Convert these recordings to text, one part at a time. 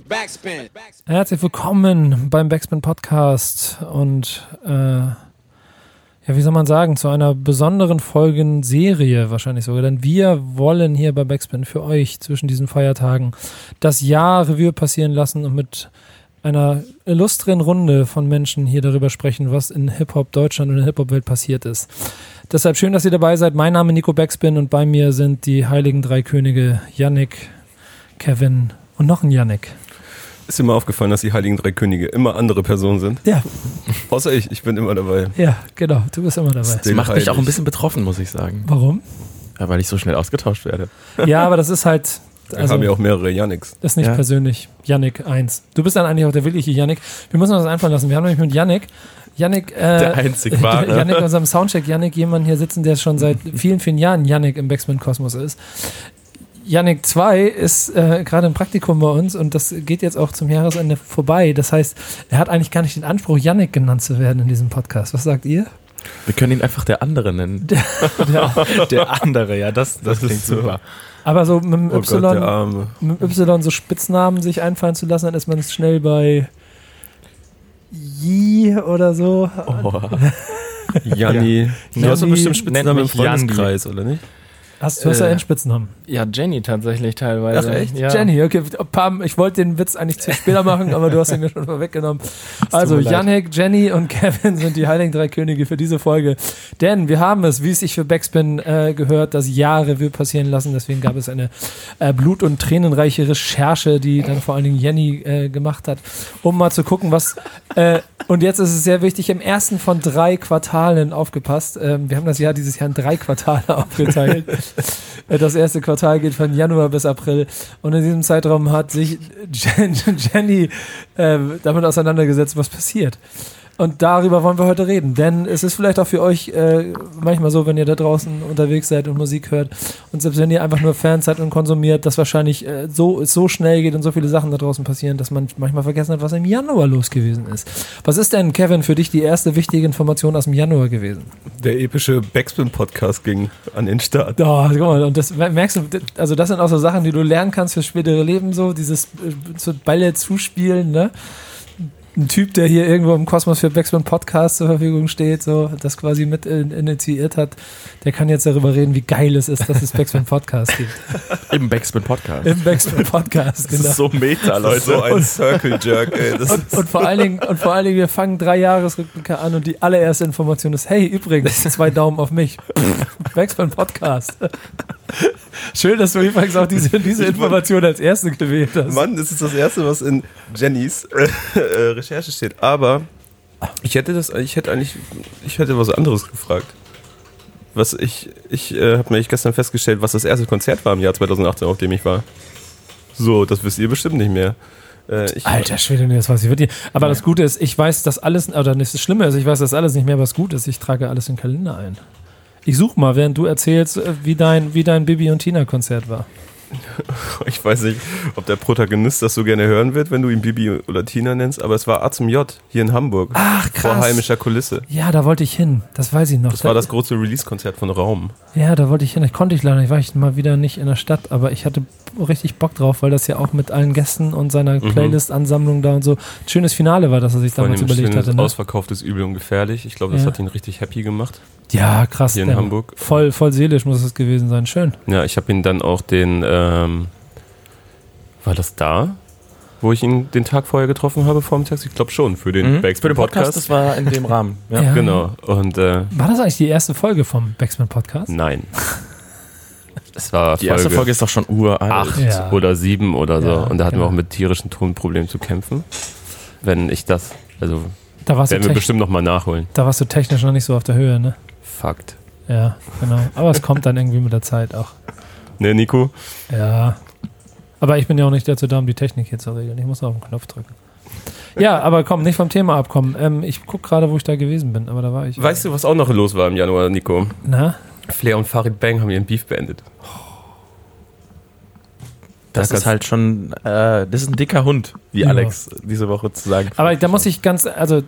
Backspin. Herzlich willkommen beim Backspin Podcast und äh, ja, wie soll man sagen, zu einer besonderen Folgenserie wahrscheinlich sogar. Denn wir wollen hier bei Backspin für euch zwischen diesen Feiertagen das Jahr Revue passieren lassen und mit einer illustren Runde von Menschen hier darüber sprechen, was in Hip-Hop Deutschland und in der Hip-Hop-Welt passiert ist. Deshalb schön, dass ihr dabei seid. Mein Name ist Nico Backspin und bei mir sind die heiligen drei Könige Yannick, Kevin und noch ein Yannick. Ist dir mal aufgefallen, dass die Heiligen Drei Könige immer andere Personen sind? Ja, Außer ich, ich bin immer dabei. ja, genau. Du bist immer dabei. Das macht mich auch ein bisschen betroffen, muss ich sagen. Warum? Ja, weil ich so schnell ausgetauscht werde. Ja, aber das ist halt. Wir Also, haben ja auch mehrere Yannicks. das ist nicht Ja. persönlich. Yannick 1. Du bist dann eigentlich auch der wirkliche Yannick. Wir müssen uns das einfallen lassen. Wir haben nämlich mit Yannick, Yannick, äh, Der einzig wahre. Yannick, unserem Soundcheck, Yannick, jemanden hier sitzen, der schon seit vielen, vielen Jahren Yannick im Backspin-Kosmos ist. Yannick 2 ist äh, gerade im Praktikum bei uns und das geht jetzt auch zum Jahresende vorbei. Das heißt, er hat eigentlich gar nicht den Anspruch, Yannick genannt zu werden in diesem Podcast. Was sagt ihr? Wir können ihn einfach der andere nennen. Ja. Der andere, ja, das, das, klingt ist so. super. Aber so mit dem Oh Y, Gott, der mit dem Y so Spitznamen sich einfallen zu lassen, dann ist man schnell bei Yi oder so. Oh. Janni. Du Janni hast doch bestimmt Spitznamen im mich Janni. Freundeskreis, oder nicht? Hast, du hast ja Äh, einen Spitznamen. Ja, Jenny tatsächlich teilweise. Ach, echt? Ja. Jenny, okay. Pam, ich wollte den Witz eigentlich zu später machen, aber du hast ihn mir schon vorweggenommen. Also. Yannick, Jenny und Kevin sind die Heiligen Drei Könige für diese Folge. Denn wir haben es, wie es sich für Backspin äh, gehört, das Jahr Revue passieren lassen. Deswegen gab es eine äh, blut- und tränenreiche Recherche, die dann vor allen Dingen Jenny äh, gemacht hat, um mal zu gucken, was. Äh, und jetzt ist es sehr wichtig, im ersten von drei Quartalen aufgepasst. Ähm, wir haben das Jahr dieses Jahr in drei Quartale aufgeteilt. Das erste Quartal geht von Januar bis April und in diesem Zeitraum hat sich Jen, Jenny äh, damit auseinandergesetzt, was passiert. Und darüber wollen wir heute reden, denn es ist vielleicht auch für euch äh, manchmal so, wenn ihr da draußen unterwegs seid und Musik hört und selbst wenn ihr einfach nur Fans seid und konsumiert, dass wahrscheinlich äh, so, es so schnell geht und so viele Sachen da draußen passieren, dass man manchmal vergessen hat, was im Januar los gewesen ist. Was ist denn, Kevin, für dich die erste wichtige Information aus dem Januar gewesen? Der epische Backspin-Podcast ging an den Start. Oh, guck mal, und das merkst du, also das sind auch so Sachen, die du lernen kannst fürs spätere Leben, so dieses äh, Bälle zuspielen, ne? Ein Typ, der hier irgendwo im Kosmos für Backspin Podcast zur Verfügung steht, so das quasi mit in, initiiert hat, der kann jetzt darüber reden, wie geil es ist, dass es Backspin Podcast gibt. Im Backspin Podcast. Im Backspin Podcast, Das genau. ist so meta, Das ist so Leute. ein Circle Jerk, ey. Das Und, und, vor allen Dingen, und vor allen Dingen, wir fangen drei Jahresrückblicke an und die allererste Information ist, hey, übrigens, zwei Daumen auf mich. Backspin Podcast. Schön, dass du übrigens auch diese, diese Information als erste gewählt hast. Mann, das ist das Erste, was in Jennys äh, äh, Recherche steht. Aber ich hätte das, ich hätte eigentlich, ich hätte was anderes gefragt. Was ich, ich äh, habe mir gestern festgestellt, was das erste Konzert war im Jahr 2018, auf dem ich war. So, das wisst ihr bestimmt nicht mehr. Äh, ich, Alter Schwede, das weiß ich wirklich. Aber das Gute ist, ich weiß das alles, oder das Schlimme ist, ich weiß das alles nicht mehr, was gut ist. Ich trage alles in den Kalender ein. Ich suche mal, während du erzählst, äh, wie dein, wie dein Bibi und Tina Konzert war. Ich weiß nicht, ob der Protagonist das so gerne hören wird, wenn du ihn Bibi oder Tina nennst, aber es war A zum J hier in Hamburg. Ach, Vor heimischer Kulisse. Ja, da wollte ich hin. Das weiß ich noch. Das war das große Release-Konzert von Raum. Ja, da wollte ich hin. Ich konnte ich leider nicht, war ich mal wieder nicht in der Stadt, aber ich hatte richtig Bock drauf, weil das ja auch mit allen Gästen und seiner Mhm. Playlist-Ansammlung da und so ein schönes Finale war, das er sich Vor damals überlegt hatte. Ne? ausverkauftes Übel und gefährlich. Ich glaube, das Ja. hat ihn richtig happy gemacht. Ja, krass. Hier in der- Hamburg. Voll, voll seelisch muss es gewesen sein. Schön. Ja, ich habe ihn dann auch den, ähm, war das da, wo ich ihn den Tag vorher getroffen habe, vormittags? Ich glaube schon, für den Mhm. Für Backspin den Podcast, Podcast. das war in dem Rahmen. Ja. Ja. Genau. Und äh, War das eigentlich die erste Folge vom Backspin Podcast? nein. Es war Die erste Folge ist doch schon uralt. acht Ja. oder sieben oder so. Ja, und da hatten genau. wir auch mit tierischen Tonproblemen zu kämpfen. Wenn ich das, also Da warst, du werden wir bestimmt nochmal nachholen. da warst du technisch noch nicht so auf der Höhe, ne? Fakt. Ja, genau. Aber es kommt dann irgendwie mit der Zeit auch. Ne, Nico? Ja. Aber ich bin ja auch nicht dazu da, um die Technik hier zu regeln. Ich muss auf den Knopf drücken. Ja, aber komm, nicht vom Thema abkommen. Ähm, ich gucke gerade, wo ich da gewesen bin, aber da war ich. Weißt du, was auch noch los war im Januar, Nico? Na? Flair und Farid Bang haben ihren Beef beendet. Das Das ist halt schon, äh, das ist ein dicker Hund, wie Ja. Alex diese Woche zu sagen. Aber da muss ich ganz, also äh,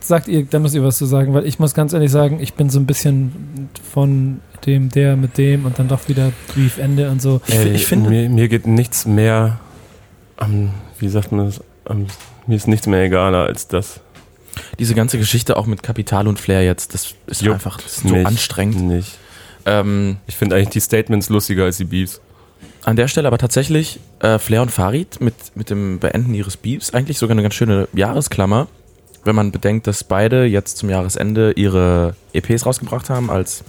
sagt ihr, da müsst ihr was zu sagen, weil ich muss ganz ehrlich sagen, ich bin so ein bisschen von dem, der mit dem und dann doch wieder Briefende und so. Ich- ich finde- mir, mir geht nichts mehr am, wie sagt man das? Ähm, mir ist nichts mehr egaler als das. Diese ganze Geschichte auch mit Kapital und Flair jetzt, das ist Juckt einfach so mich anstrengend. Nicht. Ähm, Ich finde eigentlich die Statements lustiger als die Beefs. An der Stelle aber tatsächlich äh, Flair und Farid mit, mit dem Beenden ihres Beefs eigentlich sogar eine ganz schöne Jahresklammer, wenn man bedenkt, dass beide jetzt zum Jahresende ihre EPs rausgebracht haben als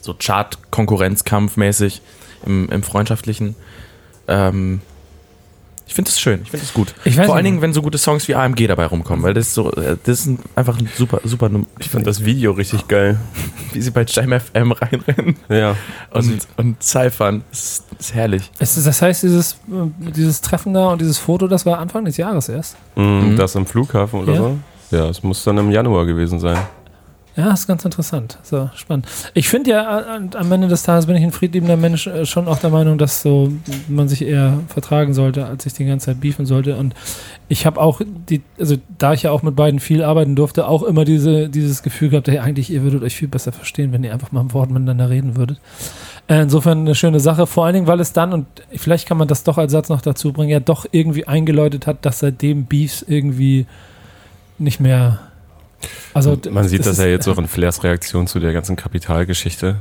so Chart-Konkurrenzkampf mäßig im, im Freundschaftlichen. Ähm, ich finde es schön, ich finde es gut. Ich weiß Vor allen. Dingen, wenn so gute Songs wie AMG dabei rumkommen, weil das ist so, äh, das ist ein, einfach ein super, super, Num- Ich fand das Video richtig geil. wie sie bei Jam FM reinrennen Ja. und, und cyphern. Das ist, das ist herrlich. Es ist, das heißt, dieses, dieses Treffen da und dieses Foto, das war Anfang des Jahres erst. Mhm. Mhm. Das am Flughafen oder Ja. so? Ja, es muss dann im Januar gewesen sein. Ja, ist ganz interessant. So, spannend. Ich finde ja, am Ende des Tages bin ich ein friedliebender Mensch äh, schon auch der Meinung, dass so man sich eher vertragen sollte, als sich die ganze Zeit beefen sollte. Und ich habe auch die, also da ich ja auch mit beiden viel arbeiten durfte, auch immer diese, dieses Gefühl gehabt, hey, eigentlich, ihr würdet euch viel besser verstehen, wenn ihr einfach mal ein Wort miteinander reden würdet. Äh, Insofern eine schöne Sache, vor allen Dingen, weil es dann, und vielleicht kann man das doch als Satz noch dazu bringen, ja doch irgendwie eingeläutet hat, dass seitdem Beefs irgendwie nicht mehr. Also Man sieht das ist- ja jetzt auch in Flairs Reaktion zu der ganzen Kapitalgeschichte.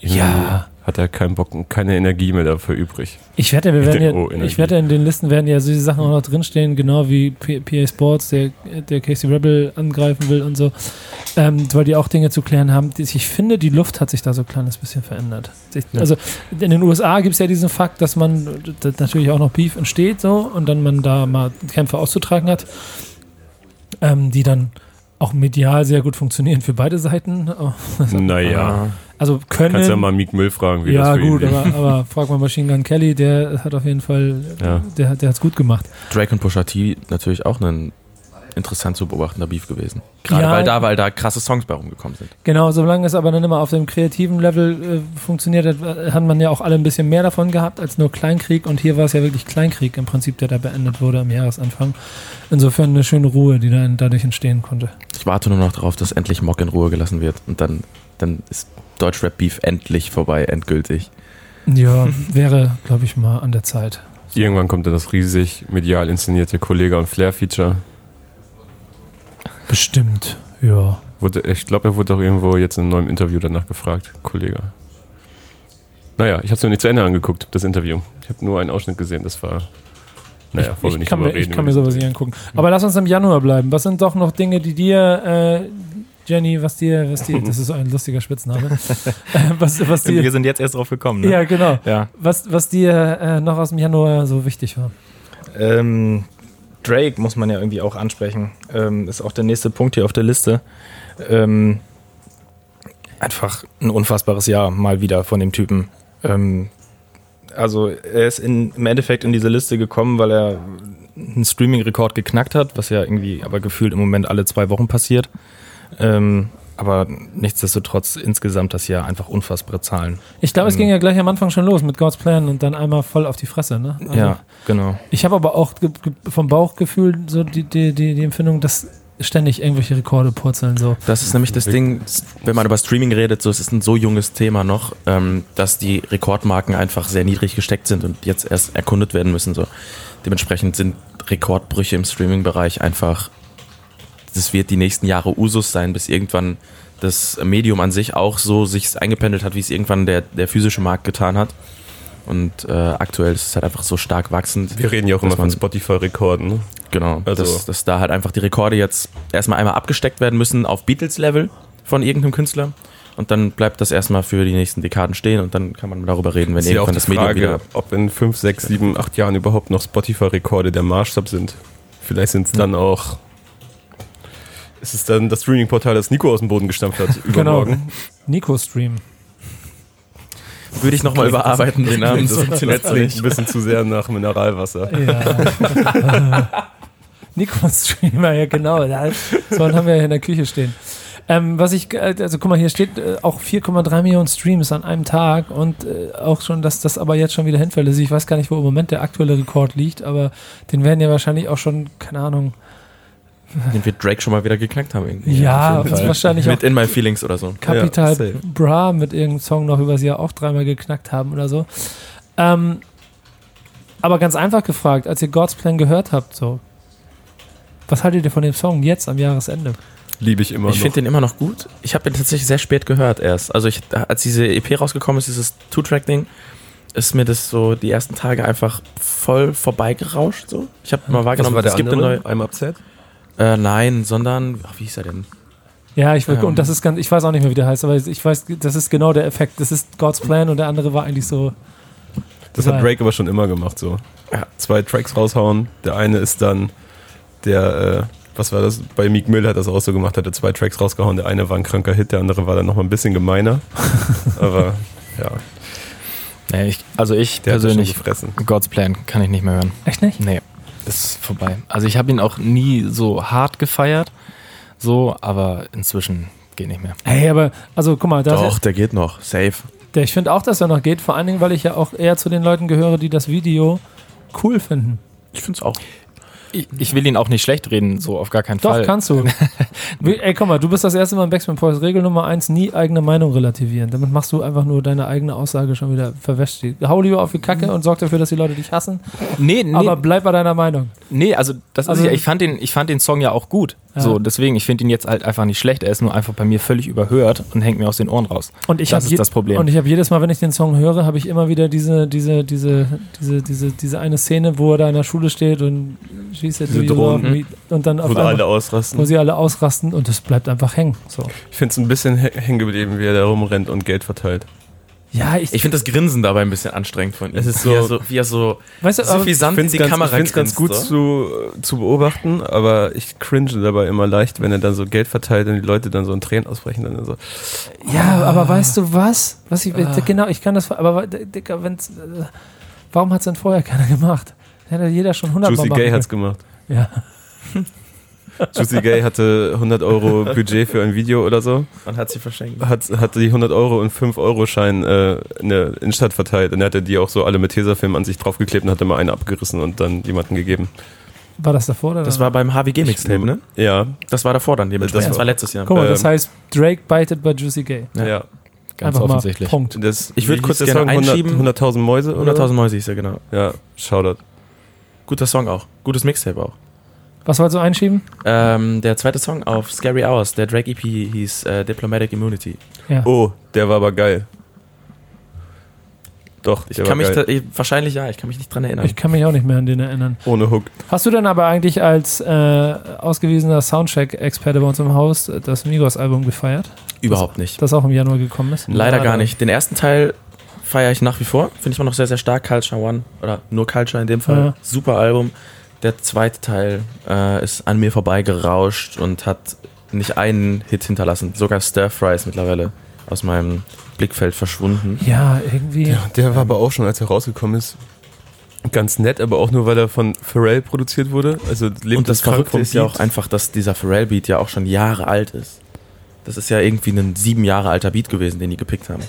Irgendwie Ja. Hat er keinen Bock und keine Energie mehr dafür übrig. Ich wette, wir werden ja, ich wette, in den Listen werden ja so diese Sachen auch noch drinstehen, genau wie PA Sports, der, der Casey Rebel angreifen will und so, ähm, weil die auch Dinge zu klären haben. Ich finde, die Luft hat sich da so ein kleines bisschen verändert. Also in den USA gibt es ja diesen Fakt, dass man d- natürlich auch noch Beef entsteht so und dann man da mal Kämpfe auszutragen hat, ähm, die dann auch medial sehr gut funktionieren für beide Seiten. Naja, Also können. kannst ja mal Meek Mill fragen, wie ja, das für gut, ihn ist. aber, aber frag mal Machine Gun Kelly, der hat auf jeden Fall, Ja. der, hat- der hat's gut gemacht. Drake und Pusha T natürlich auch ein interessant zu beobachtender Beef gewesen. Gerade Ja. weil da, weil da krasse Songs bei rumgekommen sind. Genau, solange es aber dann immer auf dem kreativen Level äh, funktioniert hat, äh, hat man ja auch alle ein bisschen mehr davon gehabt als nur Kleinkrieg und hier war es ja wirklich Kleinkrieg im Prinzip, der da beendet wurde am Jahresanfang. Insofern eine schöne Ruhe, die dann dadurch entstehen konnte. Ich warte nur noch darauf, dass endlich Mock in Ruhe gelassen wird und dann, dann ist Deutschrap-Beef endlich vorbei, endgültig. Ja, wäre, glaube ich, mal an der Zeit. Irgendwann kommt dann das riesig medial inszenierte Kollega und Flair-Feature. Bestimmt, ja. Wurde, ich glaube, er wurde auch irgendwo jetzt in einem neuen Interview danach gefragt, Kollege. Naja, ich habe es mir nicht zu Ende angeguckt, das Interview. Ich habe nur einen Ausschnitt gesehen, das war. Naja, wir ich, nicht kann mir, ich reden. kann mir sowas nicht angucken. Aber lass uns im Januar bleiben. Was sind doch noch Dinge, die dir, äh, Jenny, was dir, was dir, das ist so ein lustiger Spitzname, äh, was, was Wir dir, sind jetzt erst drauf gekommen. Ne? ja genau, ja. was, was dir äh, noch aus dem Januar so wichtig war. Ähm, Drake muss man ja irgendwie auch ansprechen. Ähm, ist auch der nächste Punkt hier auf der Liste. Ähm, einfach ein unfassbares Jahr mal wieder von dem Typen. Ähm, also er ist in, im Endeffekt in diese Liste gekommen, weil er einen Streaming-Rekord geknackt hat, was ja irgendwie aber gefühlt im Moment alle zwei Wochen passiert. Ähm, aber nichtsdestotrotz insgesamt das Jahr einfach unfassbare Zahlen. Ich glaube, es Ähm. ging ja gleich am Anfang schon los mit God's Plan und dann einmal voll auf die Fresse. Ne? Also, ja, genau. Ich habe aber auch vom Bauchgefühl so die, die, die, die Empfindung, dass ständig irgendwelche Rekorde purzeln. So. Das ist nämlich das Ding, wenn man über Streaming redet, so es ist ein so junges Thema noch, ähm, dass die Rekordmarken einfach sehr niedrig gesteckt sind und jetzt erst erkundet werden müssen. So. Dementsprechend sind Rekordbrüche im Streaming-Bereich einfach, das wird die nächsten Jahre Usus sein, bis irgendwann das Medium an sich auch so sich eingependelt hat, wie es irgendwann der, der physische Markt getan hat. Und äh, aktuell ist es halt einfach so stark wachsend. Wir reden ja auch immer von Spotify-Rekorden. Ne? Genau, Also- dass, dass da halt einfach die Rekorde jetzt erstmal einmal abgesteckt werden müssen auf Beatles-Level von irgendeinem Künstler. Und dann bleibt das erstmal für die nächsten Dekaden stehen und dann kann man darüber reden, wenn ist ja auch irgendwann die das Medium Frage, wieder. ob in 5, 6, 7, 8 Jahren überhaupt noch Spotify-Rekorde der Maßstab sind. Vielleicht sind es dann auch. Ist es dann das Streaming-Portal, das Nico aus dem Boden gestampft hat, übermorgen? Nico Stream. Würde ich nochmal überarbeiten, den Namen. Das, klingt ein bisschen zu sehr nach Mineralwasser. Ja. Nico Streamer, ja genau. Da- So einen haben wir ja in der Küche stehen. Ähm, was ich, äh, also guck mal, hier steht äh, auch 4,3 Millionen Streams an einem Tag und äh, auch schon, dass das aber jetzt schon wieder hinfällt. Also ich weiß gar nicht, wo im Moment der aktuelle Rekord liegt, aber den werden ja wahrscheinlich auch schon, keine Ahnung, Den wird Drake schon mal wieder geknackt haben. Irgendwie. ja, Fall. safe Mit In My Feelings oder so. Capital Ja. Bra mit irgendeinem Song noch übers Jahr auch dreimal geknackt haben oder so. Ähm, Aber ganz einfach gefragt, als ihr God's Plan gehört habt, so, was haltet ihr von dem Song jetzt am Jahresende? Liebe ich immer Ich noch. finde den immer noch gut. Ich habe den tatsächlich sehr spät gehört erst. Also ich, als diese EP rausgekommen ist, dieses Two-Track-Ding, ist mir das so die ersten Tage einfach voll vorbeigerauscht. So. Ich habe mal Was wahrgenommen, es gibt andere? eine neue. I'm Upset? Äh, nein, sondern ach, wie hieß er denn? Ja, ich will, Ähm. und das ist ganz, ich weiß auch nicht mehr, wie der heißt, aber ich weiß, das ist genau der Effekt. Das ist God's Plan und der andere war eigentlich so. Das hat Drake aber schon immer gemacht so. Ja. Zwei Tracks raushauen. Der eine ist dann der, äh, was war das? Bei Meek Mill hat das auch so gemacht, hat er zwei Tracks rausgehauen. Der eine war ein kranker Hit, der andere war dann noch mal ein bisschen gemeiner. aber ja, Nee, ich, also ich der persönlich. God's Plan kann ich nicht mehr hören. Echt nicht? Nee, ist vorbei. Also ich habe ihn auch nie so hart gefeiert, so, aber inzwischen geht nicht mehr. Hey, aber, also guck mal, da Doch, der geht noch. Safe. der, ich finde auch, dass er noch geht, vor allen Dingen, weil ich ja auch eher zu den Leuten gehöre, die das Video cool finden. Ich finde es auch. Ich, ich will ihn auch nicht schlecht reden, so auf gar keinen Doch, Fall. kannst du. Ey, guck mal, du bist das erste Mal im Backspin Post. Regel Nummer eins, nie eigene Meinung relativieren. Damit machst du einfach nur deine eigene Aussage schon wieder verwäscht. Hau lieber auf die Kacke und sorg dafür, dass die Leute dich hassen. Nee, nee, Aber bleib bei deiner Meinung. nee, also das Also- ist ja, ich fand den, ich fand den Song ja auch gut. Ja. So, deswegen, ich finde ihn jetzt halt einfach nicht schlecht. Er ist nur einfach bei mir völlig überhört und hängt mir aus den Ohren raus. Und ich das ist das Problem. Und ich habe jedes Mal, wenn ich den Song höre, habe ich immer wieder diese, diese, diese, diese, diese, diese eine Szene, wo er da in der Schule steht und schießt jetzt Diese Drohnen. und dann auf Wo da alle einmal, ausrasten. wo sie alle ausrasten und es bleibt einfach hängen. So. Ich finde es ein bisschen hä- hängen geblieben, wie er da rumrennt und Geld verteilt. Ja, ich, Ich finde das Grinsen dabei ein bisschen anstrengend von ihm. Es ist wie, er so- so, wie er so weißt du, suffisant in Ich die finde es Kamera ganz, ganz grinst, gut so. zu, zu beobachten, aber ich cringe dabei immer leicht, wenn er dann so Geld verteilt und die Leute dann so in Tränen ausbrechen. Dann so. ja, aber weißt du was? Was ich, genau, ich kann das, aber Dicker, wenn's, äh, warum hat es denn vorher keiner gemacht? Hätte jeder schon 100 Juicy Mal Gay hat's gemacht. Ja. Juicy Gay hatte 100 Euro Budget für ein Video oder so. und hat sie verschenkt. Hat, hatte die 100 Euro und 5 Euro Schein äh, in der Innenstadt verteilt. Und er hatte die auch so alle mit Tesafilm an sich draufgeklebt und hatte mal eine abgerissen und dann jemandem gegeben. War das davor oder Das war beim HWG Mixtape, ne? Ja, Das war davor dann dementsprechend. Das Das, war letztes Jahr. Guck mal, das ähm, heißt, Drake bited bei Juicy Gay. ja. Ja. Ganz Einfach offensichtlich. Mal. Punkt. Das, Ich würd wie kurz der gerne Song? 100 einschieben. 100.000 Mäuse, oder? 100.000 Mäuse hieß er, genau. Ja, Shoutout. Guter Song auch. Gutes Mixtape auch. Was wolltest du einschieben? Ähm, der zweite Song auf Scary Hours, der Drake EP hieß äh, Diplomatic Immunity. Ja. Oh, der war aber geil. Doch, Ich kann war mich geil. da, eh, wahrscheinlich ja, ich kann mich nicht dran erinnern. Ich kann mich auch nicht mehr an den erinnern. Ohne Hook. Hast du denn aber eigentlich als äh, ausgewiesener Soundcheck-Experte bei uns im Haus das Migos-Album gefeiert, Überhaupt nicht. das auch im Januar gekommen ist? Leider gar nicht. Den ersten Teil feiere ich nach wie vor. Finde ich immer noch sehr, sehr stark. Culture One. Oder nur Culture in dem Fall. Ja. Super Album. Der zweite Teil äh, ist an mir vorbeigerauscht und hat nicht einen Hit hinterlassen. Sogar Stir Fry ist mittlerweile aus meinem Blickfeld verschwunden. Ja, irgendwie. Ja, der war aber auch schon, als er rausgekommen ist, ganz nett, aber auch nur, weil er von Pharrell produziert wurde. Also lebt Und das krank Verrückte ist ja auch einfach, dass dieser Pharrell-Beat ja auch schon Jahre alt ist. Das ist ja irgendwie ein sieben Jahre alter Beat gewesen, den die gepickt haben.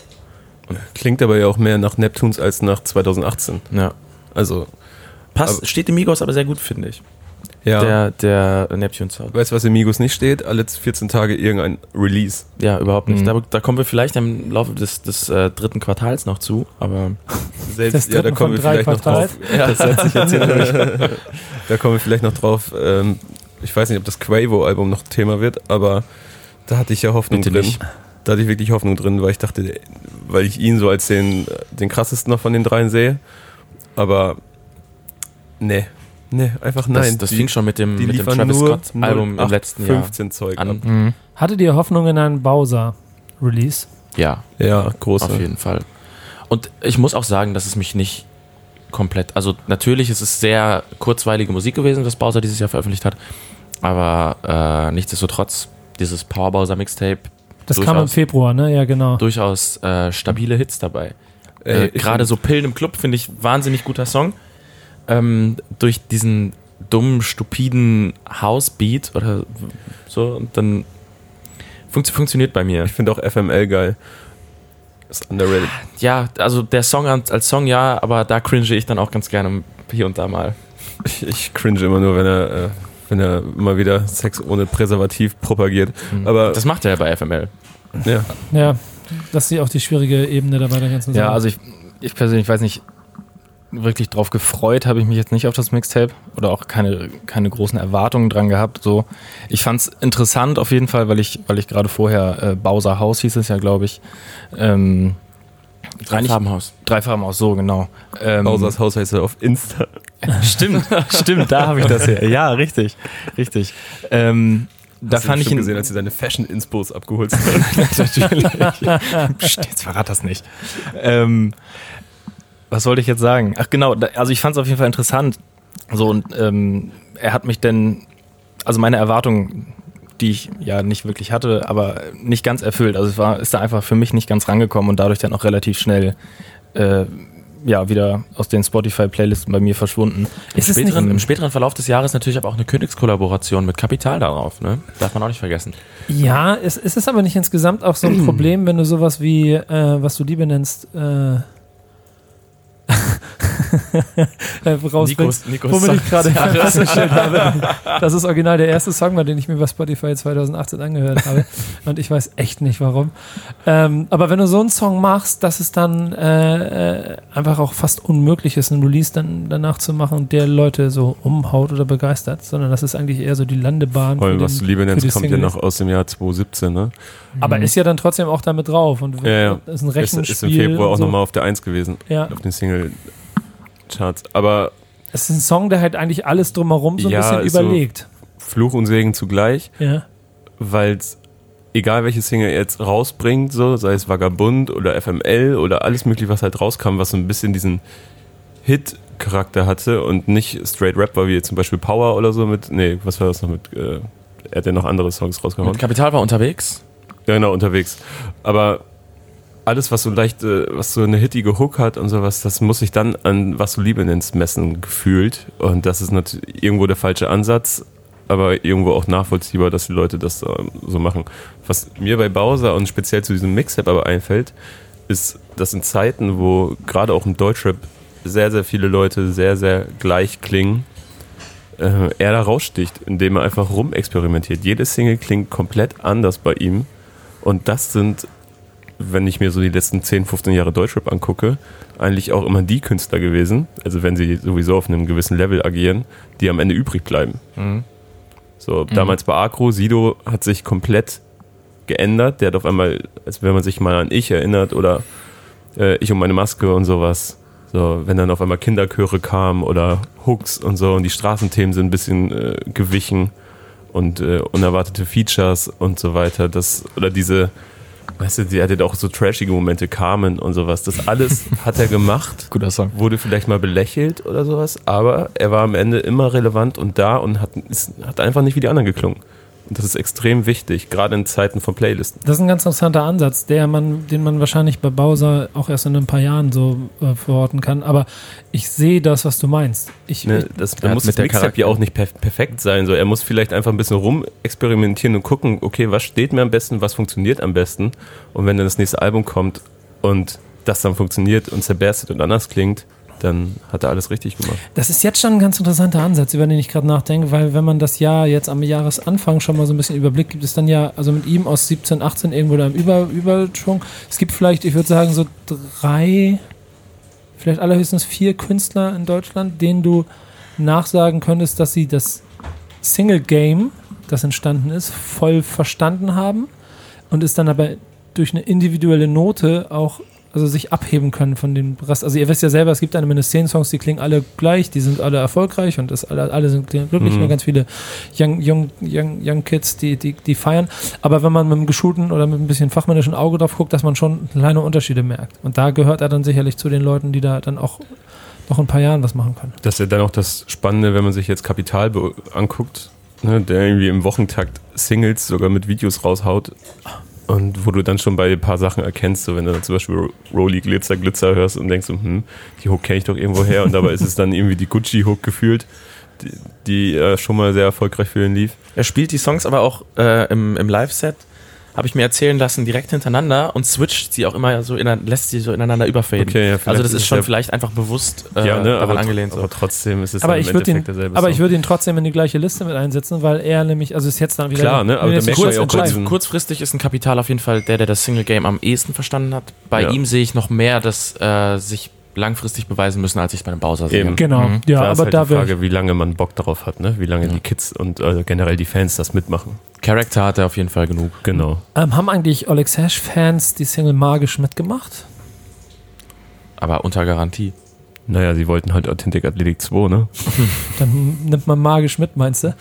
Klingt aber ja auch mehr nach Neptunes als nach 2018. Ja. Also, Passt, Aber- steht dem Migos aber sehr gut, finde ich. ja. Der, der Neptune-Sound. weißt du, was in Migos nicht steht? Alle 14 Tage irgendein Release. Ja, überhaupt nicht. Mhm. Da, da kommen wir vielleicht im Laufe des, des äh, dritten Quartals noch zu, aber Selbst, Das ja, da kommen wir vielleicht noch drauf. Ja, das setzt sich jetzt hier durch. Da kommen wir vielleicht noch drauf. Ähm, ich weiß nicht, ob das Quavo-Album noch Thema wird, aber da hatte ich ja Hoffnung Bitte drin. nicht. Da hatte ich wirklich Hoffnung drin, weil ich dachte, weil ich ihn so als den, den krassesten noch von den dreien sehe. Aber nee, nee, einfach nein. das, das Die- fing schon mit dem, die mit dem Travis nur Scott-Album im letzten Jahr 15 Zeug an. ab. Mhm. Hattet ihr Hoffnung in einen Bowser-Release? Ja, Ja, große. auf jeden Fall. Und ich muss auch sagen, dass es mich nicht komplett, also natürlich ist es sehr kurzweilige Musik gewesen, was Bowser dieses Jahr veröffentlicht hat, aber äh, nichtsdestotrotz, dieses Power Bowser Mixtape, Das kam im. Februar, ne? Ja, genau. durchaus äh, stabile Hits dabei. Ey, Äh, Gerade so Pillen im Club finde ich wahnsinnig guter Song. Ähm, durch diesen dummen, stupiden House-Beat oder so, und dann funkt, funktioniert bei mir. Ich finde auch FML geil. Ist underrated. Ja, also der Song als, als Song ja, aber da cringe ich dann auch ganz gerne hier und da mal. Ich, ich cringe immer nur, wenn er, äh, wenn er mal wieder Sex ohne Präservativ propagiert. Aber Das macht er ja bei FML. ja, Ja, das ist auch die schwierige Ebene dabei der ganzen Sache. Ja, also ich, ich persönlich weiß nicht, wirklich drauf gefreut habe ich mich jetzt nicht auf das Mixtape oder auch keine, keine großen Erwartungen dran gehabt. So, ich fand es interessant auf jeden Fall, weil ich, weil ich gerade vorher äh, Bowser House hieß es ja, glaube ich. Ähm, Drei Farbenhaus. Drei Farbenhaus, so genau. Ähm, Bausers Haus heißt er auf Insta. Stimmt, stimmt, da habe ich das her. Ja, richtig, richtig. Ähm, da fand ich ihn gesehen, als du deine Fashion-Inspos abgeholt hast. natürlich. Psst, jetzt verrat das nicht. Ähm, was wollte ich jetzt sagen? Ach genau, da, also ich fand es auf jeden Fall interessant. So und ähm, er hat mich denn, also meine Erwartungen, die ich ja nicht wirklich hatte, aber nicht ganz erfüllt. Also es war, ist da einfach für mich nicht ganz rangekommen und dadurch dann auch relativ schnell äh, ja wieder aus den Spotify-Playlisten bei mir verschwunden. Im späteren, nicht- Im späteren Verlauf des Jahres natürlich aber auch eine Königskollaboration mit Kapital darauf, ne? Darf man auch nicht vergessen. Ja, es, es ist aber nicht insgesamt auch so ein Problem, wenn du sowas wie, äh, was du Liebe nennst, äh, rausbringst. Nikos Womit ich Song gerade festgestellt habe, dass es original der erste Song den ich mir bei Spotify 2018 angehört habe. Und ich weiß echt nicht warum. Ähm, aber wenn du so einen Song machst, dass es dann äh, äh, einfach auch fast unmöglich ist, einen Release dann danach zu machen, der Leute so umhaut oder begeistert, sondern das ist eigentlich eher so die Landebahn. Vor allem, für was du Liebe nennst, kommt ja noch aus dem Jahr 2017, ne? Aber ist ja dann trotzdem auch damit drauf und Ja, ja. ist ein Ist, Rechenspiel. ist im Februar auch so. nochmal auf der 1 gewesen, Ja, auf den Single-Charts. Aber es ist ein Song, der halt eigentlich alles drumherum so ein Ja, bisschen ist so- überlegt. Fluch und Segen zugleich, Ja. weil egal welche Single er jetzt rausbringt, so, sei es Vagabund oder FML oder alles mögliche, was halt rauskam, was so ein bisschen diesen Hit-Charakter hatte und nicht straight Rap war, wie zum Beispiel Power oder so mit, nee, was war das noch mit, äh, er hat ja noch andere Songs rausgehauen. Mit Kapital war unterwegs. Ja, genau, unterwegs. Aber alles, was so leicht, äh, was so eine hittige Hook hat und sowas, das muss sich dann an was du Liebe nennst messen gefühlt. Und das ist natürlich irgendwo der falsche Ansatz, aber irgendwo auch nachvollziehbar, dass die Leute das ähm, so machen. Was mir bei Bowser und speziell zu diesem Mixtape aber einfällt, ist, dass in Zeiten, wo gerade auch im Deutschrap sehr, sehr viele Leute sehr, sehr gleich klingen, äh, er da raussticht, indem er einfach rumexperimentiert. Jede Single klingt komplett anders bei ihm. Und das sind, wenn ich mir so die letzten 10, 15 Jahre Deutschrap angucke, eigentlich auch immer die Künstler gewesen, also wenn sie sowieso auf einem gewissen Level agieren, die am Ende übrig bleiben. So, damals bei Agro, Sido hat sich komplett geändert. Der hat auf einmal, als wenn man sich mal an Ich erinnert oder äh, Ich und meine Maske und sowas. So, wenn dann auf einmal Kinderchöre kamen oder Hooks und so und die Straßenthemen sind ein bisschen äh, gewichen und äh, unerwartete Features und so weiter. Das, oder diese, weißt du, die hatte auch so trashige Momente, Carmen und sowas. Das alles hat er gemacht Guter Song. wurde vielleicht mal belächelt oder sowas, aber er war am Ende immer relevant und da und hat, ist, hat einfach nicht wie die anderen geklungen. Und das ist extrem wichtig, gerade in Zeiten von Playlisten. Das ist ein ganz interessanter Ansatz, der man, den man wahrscheinlich bei Bowser auch erst in ein paar Jahren so äh, verorten kann. Aber ich sehe das, was du meinst. Ich, Ne, das, Er da muss mit das der Mixtape Charakter- ja auch nicht perf perfekt sein. So, er muss vielleicht einfach ein bisschen rumexperimentieren und gucken, okay, was steht mir am besten, was funktioniert am besten. Und wenn dann das nächste Album kommt und das dann funktioniert und zerberstet und anders klingt, dann hat er alles richtig gemacht. Das ist jetzt schon ein ganz interessanter Ansatz, über den ich gerade nachdenke, weil wenn man das Jahr jetzt am Jahresanfang schon mal so ein bisschen überblickt, gibt es dann ja, also mit ihm aus 17, 18 irgendwo da im Über Überschwung. Es gibt vielleicht, ich würde sagen, so drei, vielleicht allerhöchstens vier Künstler in Deutschland, denen du nachsagen könntest, dass sie das Single-Game, das entstanden ist, voll verstanden haben und es dann aber durch eine individuelle Note auch also sich abheben können von dem Rest. Also ihr wisst ja selber, es gibt eine mindestens zehn Songs, die klingen alle gleich, die sind alle erfolgreich und das alle, alle sind glücklich, Mhm. nur ganz viele Young, young, young, young Kids, die, die, die feiern. Aber wenn man mit einem geschulten oder mit ein bisschen fachmännischen Auge drauf guckt, dass man schon kleine Unterschiede merkt. Und da gehört er dann sicherlich zu den Leuten, die da dann auch noch in ein paar Jahren was machen können. Das ist ja dann auch das Spannende, wenn man sich jetzt Kapital anguckt, ne, der irgendwie im Wochentakt Singles sogar mit Videos raushaut. Und wo du dann schon bei ein paar Sachen erkennst, so wenn du dann zum Beispiel Rolly Glitzer Glitzer hörst und denkst hm, die Hook kenne ich doch irgendwo her und dabei ist es dann irgendwie die Gucci-Hook gefühlt, die, die äh, schon mal sehr erfolgreich für ihn lief. Er spielt die Songs aber auch äh, im, im Live-Set, habe ich mir erzählen lassen, direkt hintereinander und switcht sie auch immer so, in, lässt sie so ineinander überfaden. Okay, ja, also das ist schon ja- vielleicht einfach bewusst äh, ja, ne, daran aber, angelehnt. So. aber trotzdem ist es Aber ich im würde ihn, derselbe aber ich Song. würde ihn trotzdem in die gleiche Liste mit einsetzen, weil er nämlich, also ist jetzt dann wieder. Klar, ne, aber kurz ja diesen- Kurzfristig ist ein Kapital auf jeden Fall der, der das Single-Game am ehesten verstanden hat. Bei Ja. ihm sehe ich noch mehr, dass äh, sich langfristig beweisen müssen, als ich es bei einem Bowser sehe. Eben. Genau. Mhm. Ja, da ist aber halt da die wäre Frage, wie lange man Bock darauf hat, ne? wie lange die Kids und äh, generell die Fans das mitmachen. Charakter hat er auf jeden Fall genug. Genau. ähm, Haben eigentlich Oleg Sash-Fans die Single magisch mitgemacht? Aber unter Garantie. Naja, sie wollten halt Authentic Athletic 2, ne? Dann nimmt man magisch mit, meinst du?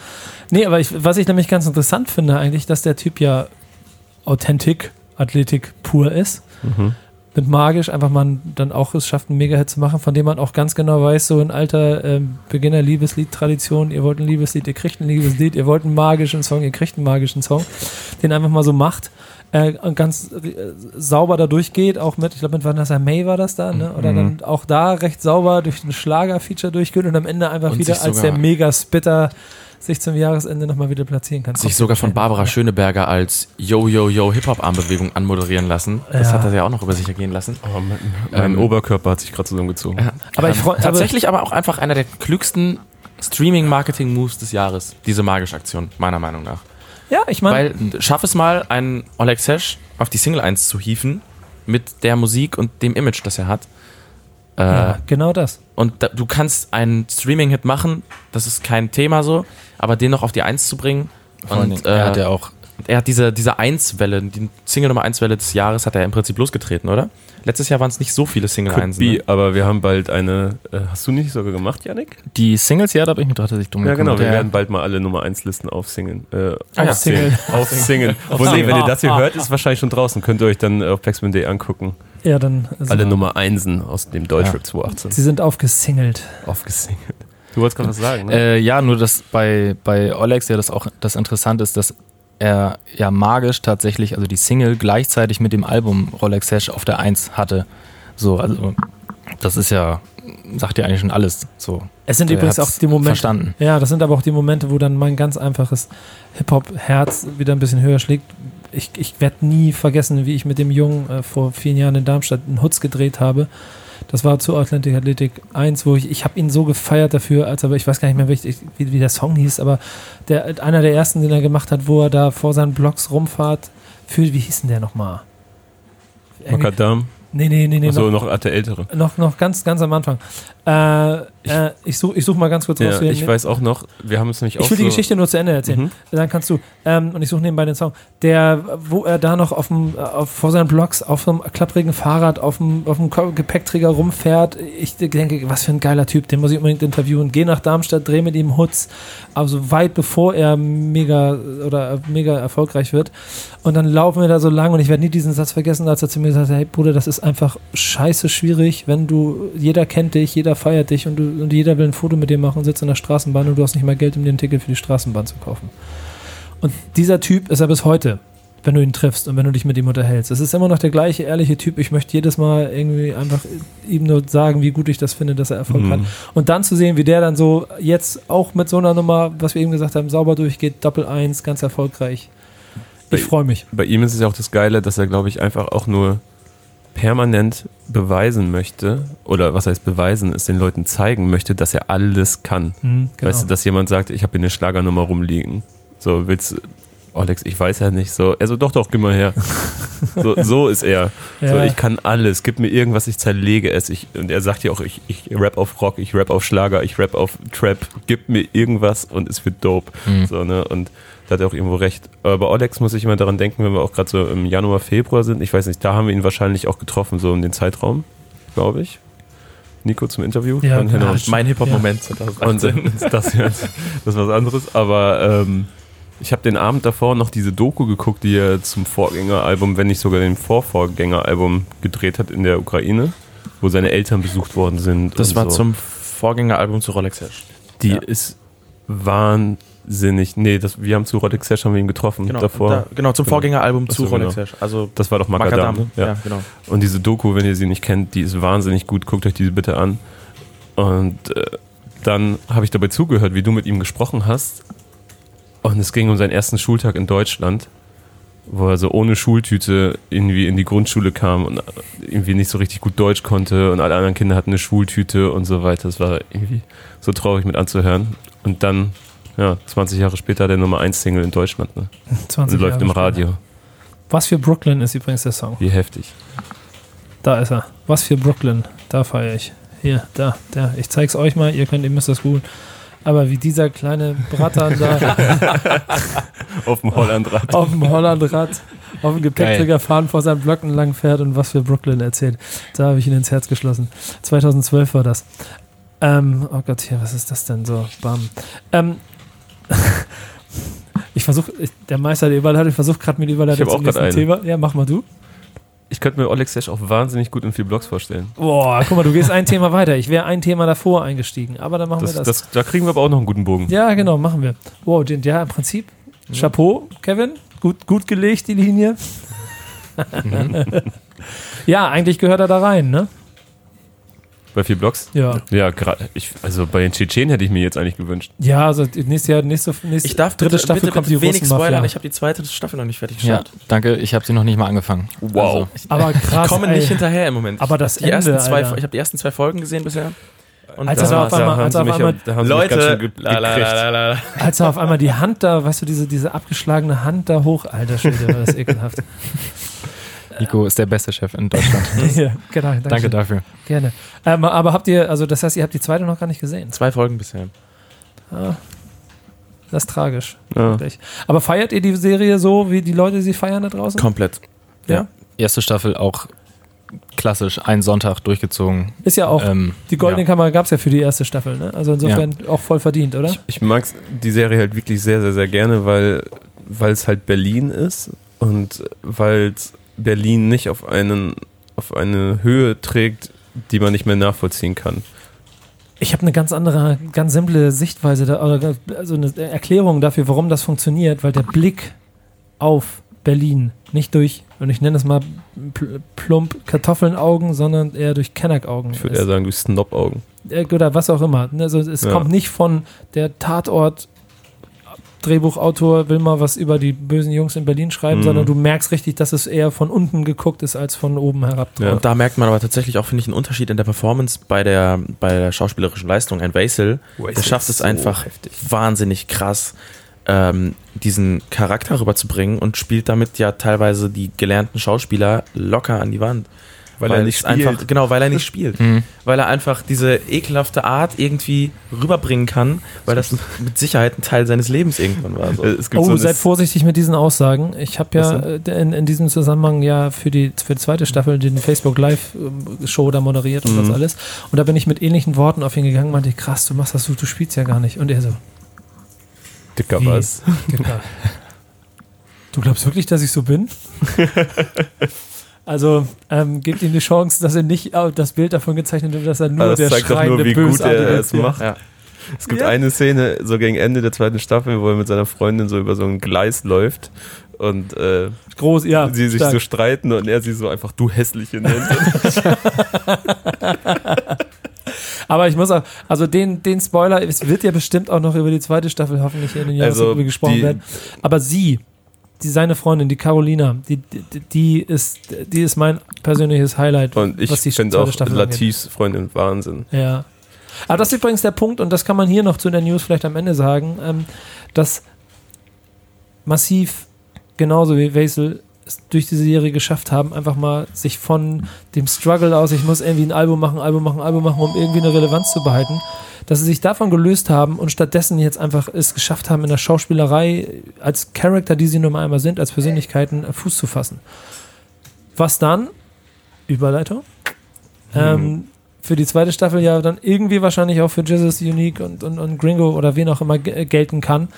Nee, aber ich, was ich nämlich ganz interessant finde, eigentlich, dass der Typ ja Authentic Athletik pur ist. Mhm. Mit magisch einfach mal dann auch es schafft, einen Mega-Hit zu machen, von dem man auch ganz genau weiß, so in alter ähm, Beginner-Liebeslied-Tradition, ihr wollt ein Liebeslied, ihr kriegt ein Liebeslied, ihr wollt einen magischen Song, ihr kriegt einen magischen Song, den einfach mal so macht äh, und ganz äh, sauber da durchgeht, auch mit, ich glaube, mit Vanessa May war das da, ne? oder Mhm. dann auch da recht sauber durch ein Schlager-Feature durchgeht und am Ende einfach Und wieder als der Mega-Spitter sich zum Jahresende nochmal wieder platzieren kann. Sich sogar von Barbara Schöneberger als Yo-Yo-Yo-Hip-Hop-Armbewegung anmoderieren lassen. Das Ja. hat er ja auch noch über sich ergehen lassen. Oh, mein mein Ähm, Oberkörper hat sich gerade zusammengezogen. Aber ich freu- aber- Tatsächlich aber auch einfach einer der klügsten Streaming-Marketing-Moves des Jahres. Diese magische Aktion, meiner Meinung nach. Ja, ich meine, Weil schaff es mal, einen Oleg Sesh auf die Single 1 zu hieven mit der Musik und dem Image, das er hat. Äh, ja, genau das. Und da, du kannst einen Streaming-Hit machen, das ist kein Thema so, aber den noch auf die 1 zu bringen. Vor Und Dingen, er äh, hat ja auch er hat diese, diese 1-Welle, die Single Nummer 1-Welle des Jahres hat er im Prinzip losgetreten, oder? Letztes Jahr waren es nicht so viele Single Could 1. be, Ne? aber wir haben bald eine. Äh, hast du nicht sogar gemacht, Yannick? die Singles, ja, da bin ich mir tatsächlich dumm Ja, genau. Wir werden bald mal alle Nummer 1 Listen aufsingen. Äh, Ah, ja. Single. Aufsingen. Obwohl, nee, wenn ihr das hier hört, ist wahrscheinlich schon draußen. Könnt ihr euch dann auf Day angucken. Ja, dann. also- Alle Nummer 1 aus dem Deutschrap 2018 Sie sind aufgesingelt. aufgesingelt. Du wolltest gerade was sagen, ne? Äh, ja, nur dass bei, bei Olex ja das auch das Interessante ist, dass er ja magisch tatsächlich, also die Single gleichzeitig mit dem Album Rolex Sash auf der 1 hatte. So, also das ist ja, sagt ja eigentlich schon alles. So. Es sind Der übrigens auch die Momente. Verstanden. Ja, das sind aber auch die Momente, wo dann mein ganz einfaches Hip-Hop-Herz wieder ein bisschen höher schlägt. Ich, ich werde nie vergessen, wie ich mit dem Jungen äh, vor vielen Jahren in Darmstadt einen Hutz gedreht habe. Das war zu Atlantic Athletic 1, wo ich, ich habe ihn so gefeiert dafür, als aber ich weiß gar nicht mehr, wie, wie, wie der Song hieß, aber der, einer der ersten, den er gemacht hat, wo er da vor seinen Blocks rumfahrt, für, wie hieß denn der nochmal? Makadam. Nee, nee, nee, nee. Achso, noch, noch alte Ältere. noch, noch ganz, ganz am Anfang. Äh, äh, ich suche ich such mal ganz kurz Ja, raus. ich weiß auch noch, wir haben es nämlich auch Ich will die so, Geschichte nur zu Ende erzählen. Mhm. Dann kannst du. Ähm, und ich suche nebenbei den Song. Der, wo er da noch auf dem, äh, auf, vor seinen Blocks auf einem klapprigen Fahrrad auf dem, auf dem Gepäckträger rumfährt. Ich denke, was für ein geiler Typ, den muss ich unbedingt interviewen. Geh nach Darmstadt, dreh mit ihm Hutz. Also weit bevor er mega oder mega erfolgreich wird. Und dann laufen wir da so lang und ich werde nie diesen Satz vergessen, als er zu mir gesagt hat, hey Bruder, das ist einfach scheiße schwierig, wenn du, jeder kennt dich, jeder feiert dich und, du, und jeder will ein Foto mit dir machen und sitzt in der Straßenbahn und du hast nicht mal Geld, um dir ein Ticket für die Straßenbahn zu kaufen. Und dieser Typ ist er bis heute, wenn du ihn triffst und wenn du dich mit ihm unterhältst. Es ist immer noch der gleiche ehrliche Typ. Ich möchte jedes Mal irgendwie einfach ihm nur sagen, wie gut ich das finde, dass er Erfolg Mhm. hat. Und dann zu sehen, wie der dann so jetzt auch mit so einer Nummer, was wir eben gesagt haben, sauber durchgeht, Doppel eins, ganz erfolgreich. Ich freue mich. Bei ihm ist es ja auch das Geile, dass er, glaube ich, einfach auch nur permanent beweisen möchte, oder was heißt beweisen, es den Leuten zeigen möchte, dass er alles kann. Mhm, genau. Weißt du, dass jemand sagt, ich habe hier eine Schlagernummer rumliegen. So, willst du, Alex, ich weiß ja nicht. So, er so, doch, doch, gib mal her. so, so ist er. So, Ja. ich kann alles. Gib mir irgendwas, ich zerlege es. Ich, und er sagt ja auch, ich, ich rap auf Rock, ich rap auf Schlager, ich rap auf Trap. Gib mir irgendwas und es wird dope. Mhm. So, ne? Und da hat er auch irgendwo recht. Aber bei Olex muss ich immer daran denken, wenn wir auch gerade so im Januar, Februar sind. Ich weiß nicht, da haben wir ihn wahrscheinlich auch getroffen, so in den Zeitraum, glaube ich. Nico zum Interview. Ja, ja, und Mein Hip-Hop-Moment und 2018. äh, das, das ist was anderes. Aber ähm, ich habe den Abend davor noch diese Doku geguckt, die er zum Vorgängeralbum, wenn nicht sogar dem Vorvorgängeralbum gedreht hat in der Ukraine, wo seine Eltern besucht worden sind. Das war so. zum Vorgängeralbum zu Rolex Hash. Die ja. ist wahnsinnig. Nee, das, wir haben zu Roddick Sesh haben wir ihn getroffen Genau, davor. da, genau zum Genau. Vorgängeralbum Ach zu so, Rolex genau. Hash. Also das war doch Makadam. ne? Ja. genau. Und diese Doku, wenn ihr sie nicht kennt, die ist wahnsinnig gut. Guckt euch diese bitte an. Und äh, dann habe ich dabei zugehört, wie du mit ihm gesprochen hast. Und es ging um seinen ersten Schultag in Deutschland, wo er so ohne Schultüte irgendwie in die Grundschule kam und irgendwie nicht so richtig gut Deutsch konnte und alle anderen Kinder hatten eine Schultüte und so weiter. Das war irgendwie so traurig mit anzuhören. Und dann, ja, 20 Jahre später der Nummer 1 Single in Deutschland. Ne? 20 Und läuft Jahre im später. Radio. Was für Brooklyn ist übrigens der Song. Wie heftig. Da ist er. Was für Brooklyn. Da feiere ich. Hier, da, da. Ich zeig's euch mal. Ihr könnt, ihr müsst das googeln. Aber wie dieser kleine Bratan da Auf dem Hollandrad. auf dem Hollandrad auf dem Gepäckträger fahren vor seinem Block entlang fährt und was für Brooklyn erzählt. Da habe ich ihn ins Herz geschlossen. 2012 war das. Ähm, oh Gott, hier, was ist das denn so? Bam. Ähm, ich versuche, der Meister der Überleitung, ich versuche gerade mit Überleitung Ich hab auch grad nächsten Thema. Ja, mach mal du. Ich könnte mir Oleg Sesh auch wahnsinnig gut in vier Blogs vorstellen. Boah, guck mal, du gehst ein Thema weiter. Ich wäre ein Thema davor eingestiegen, aber dann machen Das, wir das. das, da kriegen wir aber auch noch einen guten Bogen. Ja, genau, machen wir. Wow, den- ja, im Prinzip. Chapeau, Kevin. Gut, gut gelegt, die Linie. ja, eigentlich gehört er da rein, ne? Bei vier Blogs? Ja. Ja, gerade. Ich, also bei den Tschetschenen hätte ich mir jetzt eigentlich gewünscht. Ja, also nächstes Jahr, nächste, nächste Ich darf dritte bitte, Staffel bitte, kommt bitte die wenig spoilern. Ich habe die zweite Staffel noch nicht fertig Ja, geschaut. danke. Ich habe sie noch nicht mal angefangen. Wow. Also, Aber krass, ich komme ey. nicht hinterher im Moment. Aber das die ersten Ende, zwei, Alter. ich habe die ersten zwei Folgen gesehen bisher. Und Als er auf einmal- als auf Leute. Als er auf einmal die Hand da, weißt du, diese, diese abgeschlagene Hand da hoch, alter Schwede, war das ekelhaft. Nico ist der beste Chef in Deutschland. ja, genau, danke, danke dafür. Gerne. Ähm, aber habt ihr, also das heißt, ihr habt die zweite noch gar nicht gesehen. Zwei Folgen bisher. Ah, das ist tragisch. Ja. Aber feiert ihr die Serie so, wie die Leute sie feiern da draußen? Komplett. Ja. Erste Staffel auch klassisch, ein Sonntag durchgezogen. Ist ja auch, Ähm, die Goldene ja. Kamera gab es ja für die erste Staffel, ne? Also insofern auch voll verdient, oder? Ich mag die Serie halt wirklich sehr, sehr, sehr gerne, weil weil es halt Berlin ist und weil es Berlin nicht auf einen auf eine Höhe trägt, die man nicht mehr nachvollziehen kann. Ich habe eine ganz andere, ganz simple Sichtweise, da, oder also eine Erklärung dafür, warum das funktioniert, weil der Blick auf Berlin nicht durch, und ich nenne es mal pl- plump Kartoffelnaugen, sondern eher durch Kenneraugen. Ich würde eher sagen, durch Snob-Augen. Äh, oder was auch immer. Also es Ja. kommt nicht von der Tatort. Drehbuchautor will mal was über die bösen Jungs in Berlin schreiben, Mhm. sondern du merkst richtig, dass es eher von unten geguckt ist als von oben herab. Ja. Und da merkt man aber tatsächlich auch, finde ich, einen Unterschied in der Performance bei der, bei der schauspielerischen Leistung. Ein Vaisel, der schafft es so einfach heftig. wahnsinnig krass, ähm, diesen Charakter rüberzubringen und spielt damit ja teilweise die gelernten Schauspieler locker an die Wand. Weil, er nicht spielt. Einfach, genau, weil er nicht spielt. Mhm. Weil er einfach diese ekelhafte Art irgendwie rüberbringen kann, weil das mit Sicherheit ein Teil seines Lebens irgendwann war. So. Äh, es gibt Oh, so seid vorsichtig mit diesen Aussagen. Ich habe ja äh, in, in diesem Zusammenhang ja für die, für die zweite Staffel den Facebook Live ähm, Show da moderiert und Mhm. das alles. Und da bin ich mit ähnlichen Worten auf ihn gegangen und meinte, krass, du machst das, du, du spielst ja gar nicht. Und er so, dicker Wie? was. Dicker. Du glaubst wirklich, dass ich so bin? Also ähm, gebt ihm die Chance, dass er nicht äh, das Bild davon gezeichnet wird, dass er nur Aber das der zeigt doch schreiende, nur, wie gut er es macht. Ja. Es gibt Ja. eine Szene, so gegen Ende der zweiten Staffel, wo er mit seiner Freundin so über so ein Gleis läuft und äh, Groß, ja. sie sich stark. so streiten und er sie so einfach du hässliche nennt. Aber ich muss auch, also den, den Spoiler, es wird ja bestimmt auch noch über die zweite Staffel hoffentlich in den Jahren Also, gesprochen die- werden. Aber sie, die seine Freundin, die Carolina, die, die, die ist, die ist mein persönliches Highlight. Und ich was die finde auch Staffel. Latifs Freundin Wahnsinn. Ja. Aber das ist übrigens der Punkt, und das kann man hier noch zu der News vielleicht am Ende sagen, ähm, dass massiv, genauso wie Wesel, es durch diese Serie geschafft haben, einfach mal sich von dem Struggle aus, ich muss irgendwie ein Album machen, Album machen, Album machen, um irgendwie eine Relevanz zu behalten, dass sie sich davon gelöst haben und stattdessen jetzt einfach es geschafft haben, in der Schauspielerei als Charakter, die sie nun mal einmal sind, als Persönlichkeiten äh, Fuß zu fassen. Was dann, Überleitung, ähm, für die zweite Staffel ja dann irgendwie wahrscheinlich auch für Jesus Unique und, und, und Gringo oder wen auch immer äh, gelten kann.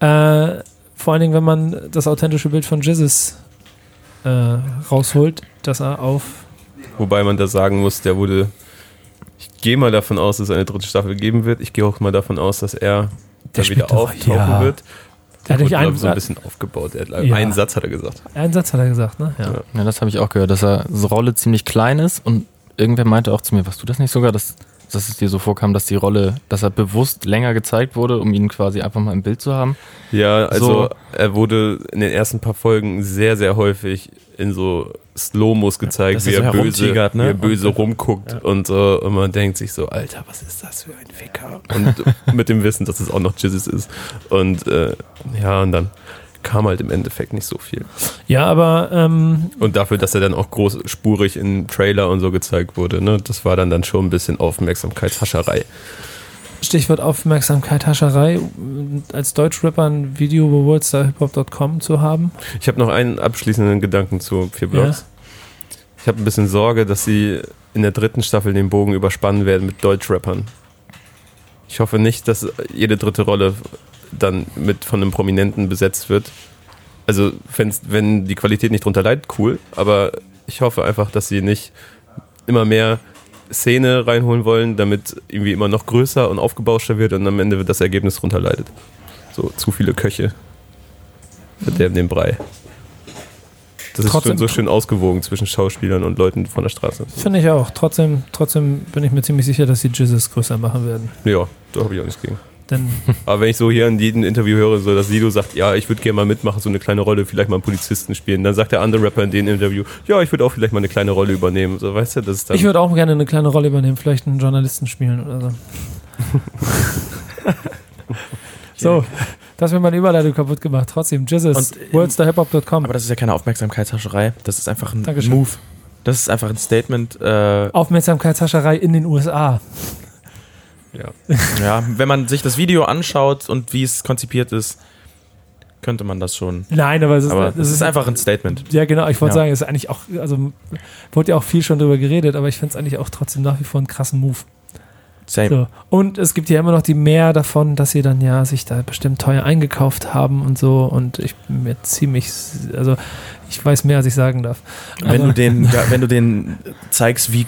Äh, vor allen Dingen, wenn man das authentische Bild von Jesus äh, rausholt, dass er auf. Wobei man da sagen muss, der wurde. Ich gehe mal davon aus, dass es eine dritte Staffel geben wird. Ich gehe auch mal davon aus, dass er Der da wieder auftauchen ja. wird. Der hat glaub einen, so ein bisschen aufgebaut. Er hat, Ja. Einen Satz hat er gesagt. einen Satz hat er gesagt, ne? Ja. Ja. Das habe ich auch gehört, dass er so Rolle ziemlich klein ist und irgendwer meinte auch zu mir, was du das nicht sogar, dass, dass es dir so vorkam, dass die Rolle, dass er bewusst länger gezeigt wurde, um ihn quasi einfach mal im Bild zu haben. Ja, also So. er wurde in den ersten paar Folgen sehr, sehr häufig in so Slow-Mos gezeigt, dass wie er so böse, ne? wie er böse Und- rumguckt Ja. und so. Und man denkt sich so, Alter, was ist das für ein Ficker? Und mit dem Wissen, dass es auch noch Jesus ist. Und äh, ja, und dann kam halt im Endeffekt nicht so viel. Ja, aber ähm, Und dafür, dass er dann auch großspurig in Trailer und so gezeigt wurde, ne, das war dann, dann schon ein bisschen Aufmerksamkeitshascherei. Stichwort Aufmerksamkeit, Hascherei, als Deutschrapper ein Video über worldstarhiphop.com zu haben. Ich habe noch einen abschließenden Gedanken zu vier Blogs. Ich habe ein bisschen Sorge, dass sie in der dritten Staffel den Bogen überspannen werden mit Deutschrappern. Ich hoffe nicht, dass jede dritte Rolle dann mit von einem Prominenten besetzt wird. Also wenn die Qualität nicht drunter leidet, cool. Aber ich hoffe einfach, dass sie nicht immer mehr Szene reinholen wollen, damit irgendwie immer noch größer und aufgebauschter wird und am Ende wird das Ergebnis drunter leidet. So zu viele Köche verderben den Brei. Das ist Trotzdem- so schön ausgewogen zwischen Schauspielern und Leuten von der Straße. Finde ich auch. Trotzdem, trotzdem bin ich mir ziemlich sicher, dass die Jizzes größer machen werden. Ja, da habe ich auch nichts gegen. Denn Aber wenn ich so hier in jedem Interview höre, so dass Sido sagt, ja, ich würde gerne mal mitmachen, so eine kleine Rolle, vielleicht mal einen Polizisten spielen, dann sagt der andere Rapper in dem Interview, ja, ich würde auch vielleicht mal eine kleine Rolle übernehmen. So, weißt du, das ist dann. ich würde auch gerne eine kleine Rolle übernehmen, vielleicht einen Journalisten spielen oder so. so, das wird meine Überleitung kaputt gemacht. Trotzdem, Jizzes, Und, ähm, worldstarhiphop.com. Aber das ist ja keine Aufmerksamkeitshascherei. Das ist einfach ein Dankeschön. Move. Das ist einfach ein Statement. Äh, Aufmerksamkeitshascherei in den USA. Ja. ja, wenn man sich das Video anschaut und wie es konzipiert ist, könnte man das schon. Nein, aber es ist, Aber es ist einfach ein Statement. Ja, genau. Ich wollte Ja. sagen, es ist eigentlich auch, also wurde ja auch viel schon drüber geredet, aber ich finde es eigentlich auch trotzdem nach wie vor einen krassen Move. Same. So. Und es gibt ja immer noch die mehr davon, dass sie dann ja sich da bestimmt teuer eingekauft haben und so. Und ich bin mir ziemlich, also ich weiß mehr, als ich sagen darf. Wenn Aber- du den, wenn du den zeigst, wie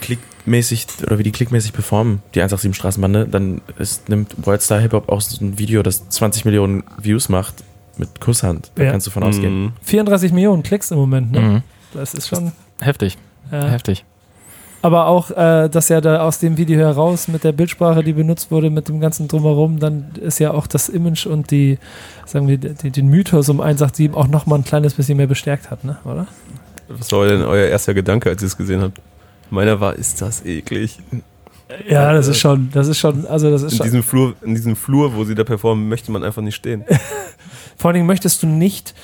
klickmäßig oder wie die klickmäßig performen, die 187 Straßenbande, dann ist, nimmt Worldstar Hip Hop auch so ein Video, das 20 Millionen Views macht, mit Kusshand. Da Ja. kannst du von ausgehen. Mhm. 34 Millionen Klicks im Moment, ne? Mhm. Das ist schon. Heftig, Äh, heftig. aber auch, äh, dass ja da aus dem Video heraus mit der Bildsprache, die benutzt wurde, mit dem ganzen Drumherum, dann ist ja auch das Image und die, sagen wir, die, den Mythos um 187 auch nochmal ein kleines bisschen mehr bestärkt hat, ne? Oder? Was war denn euer erster Gedanke, als ihr es gesehen habt? Meiner war, ist das eklig. Ja, das ist schon, das ist schon, also das ist In schon. diesem Flur, in diesem Flur, wo sie da performen, möchte man einfach nicht stehen. Vor allen Dingen möchtest du nicht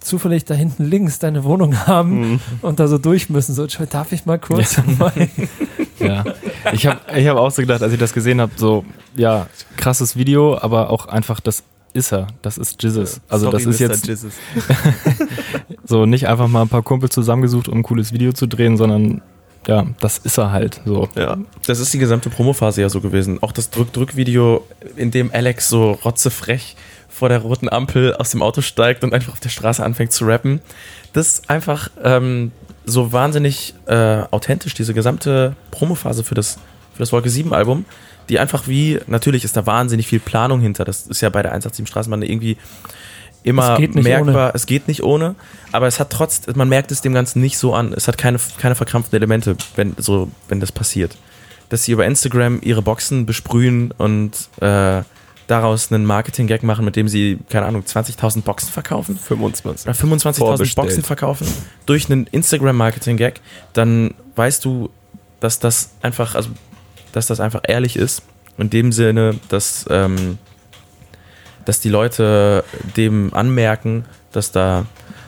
zufällig da hinten links deine Wohnung haben Mhm. und da so durch müssen. So, darf ich mal kurz? Mal? Ja. Ich habe ich hab auch so gedacht, als ich das gesehen habe, so, ja, krasses Video, aber auch einfach, das ist er. Das ist Jesus. Also Sorry, das ist Mr. jetzt Jesus. so nicht einfach mal ein paar Kumpel zusammengesucht, um ein cooles Video zu drehen, sondern ja, das ist er halt. So. Ja. Das ist die gesamte Promophase ja so gewesen. Auch das Drück-Drück-Video, in dem Alex so rotzefrech vor der roten Ampel aus dem Auto steigt und einfach auf der Straße anfängt zu rappen. Das ist einfach ähm, so wahnsinnig äh, authentisch, diese gesamte Promophase für das, für das Wolke 7 Album, die einfach wie, natürlich ist da wahnsinnig viel Planung hinter. Das ist ja bei der 187 Straßenbahn irgendwie immer Es geht nicht merkbar. ohne. Es geht nicht ohne, aber es hat trotz, man merkt es dem Ganzen nicht so an. Es hat keine, keine verkrampften Elemente, wenn, so, wenn das passiert. Dass sie über Instagram ihre Boxen besprühen und äh, daraus einen Marketing-Gag machen, mit dem sie, keine Ahnung, 20.000 Boxen verkaufen 25. oder 25.000 Vorbestellt. Boxen verkaufen durch einen Instagram-Marketing-Gag, dann weißt du, dass das einfach, also, dass das einfach ehrlich ist. In dem Sinne, dass, ähm, dass die Leute dem anmerken, dass da,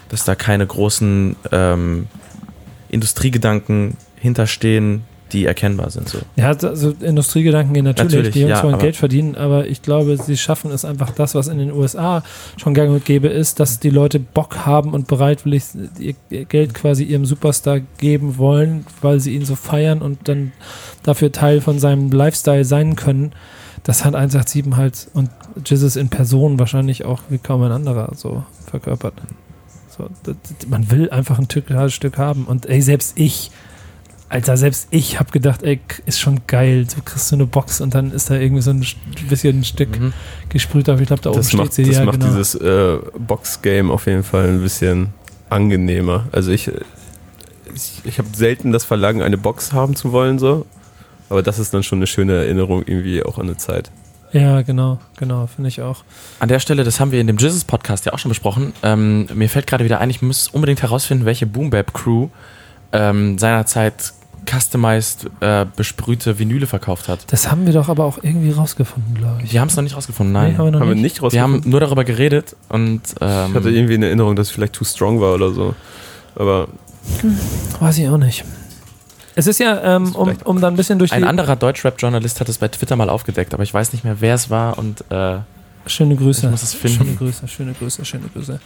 dass da keine großen ähm, Industriegedanken hinterstehen, die erkennbar sind. So. Ja, also Industriegedanken gehen natürlich, Natürlich, die Jungs ja, wollen Geld verdienen, aber ich glaube, sie schaffen es einfach das, was in den USA schon gang und gäbe ist, dass die Leute Bock haben und bereitwillig ihr Geld quasi ihrem Superstar geben wollen, weil sie ihn so feiern und dann dafür Teil von seinem Lifestyle sein können. Das hat 187 halt und Jesus in Person wahrscheinlich auch wie kaum ein anderer so verkörpert. So, das, man will einfach ein totales Stück haben und ey, selbst ich Alter, selbst ich habe gedacht, ey, ist schon geil. So kriegst du eine Box und dann ist da irgendwie so ein bisschen ein Stück Mhm. gesprüht. Aber ich glaube, da oben Das steht macht, sie. das ja, macht genau. dieses äh, Box-Game auf jeden Fall ein bisschen angenehmer. Also ich, ich, ich habe selten das Verlangen, eine Box haben zu wollen, so. Aber das ist dann schon eine schöne Erinnerung irgendwie auch an eine Zeit. Ja, genau, genau, finde ich auch. An der Stelle, das haben wir in dem Jizzes Podcast ja auch schon besprochen. Ähm, mir fällt gerade wieder ein, ich muss unbedingt herausfinden, welche Boom Bap Crew ähm, seinerzeit customized äh, besprühte Vinyle verkauft hat. Das haben wir doch aber auch irgendwie rausgefunden, glaube ich. Wir haben es noch nicht rausgefunden, nein. haben wir noch Haben wir nicht. nicht wir haben rausgefunden? nur darüber geredet und Ich hatte ähm, irgendwie in Erinnerung, dass es vielleicht too strong war oder so. Aber Weiß ich auch nicht. Es ist ja, ähm, um, um dann ein bisschen durch ein anderer Deutschrap-Journalist hat es bei Twitter mal aufgedeckt, aber ich weiß nicht mehr, wer es war und äh, Schöne Grüße. Ich muss es finden. Schöne Grüße, schöne Grüße, schöne Grüße.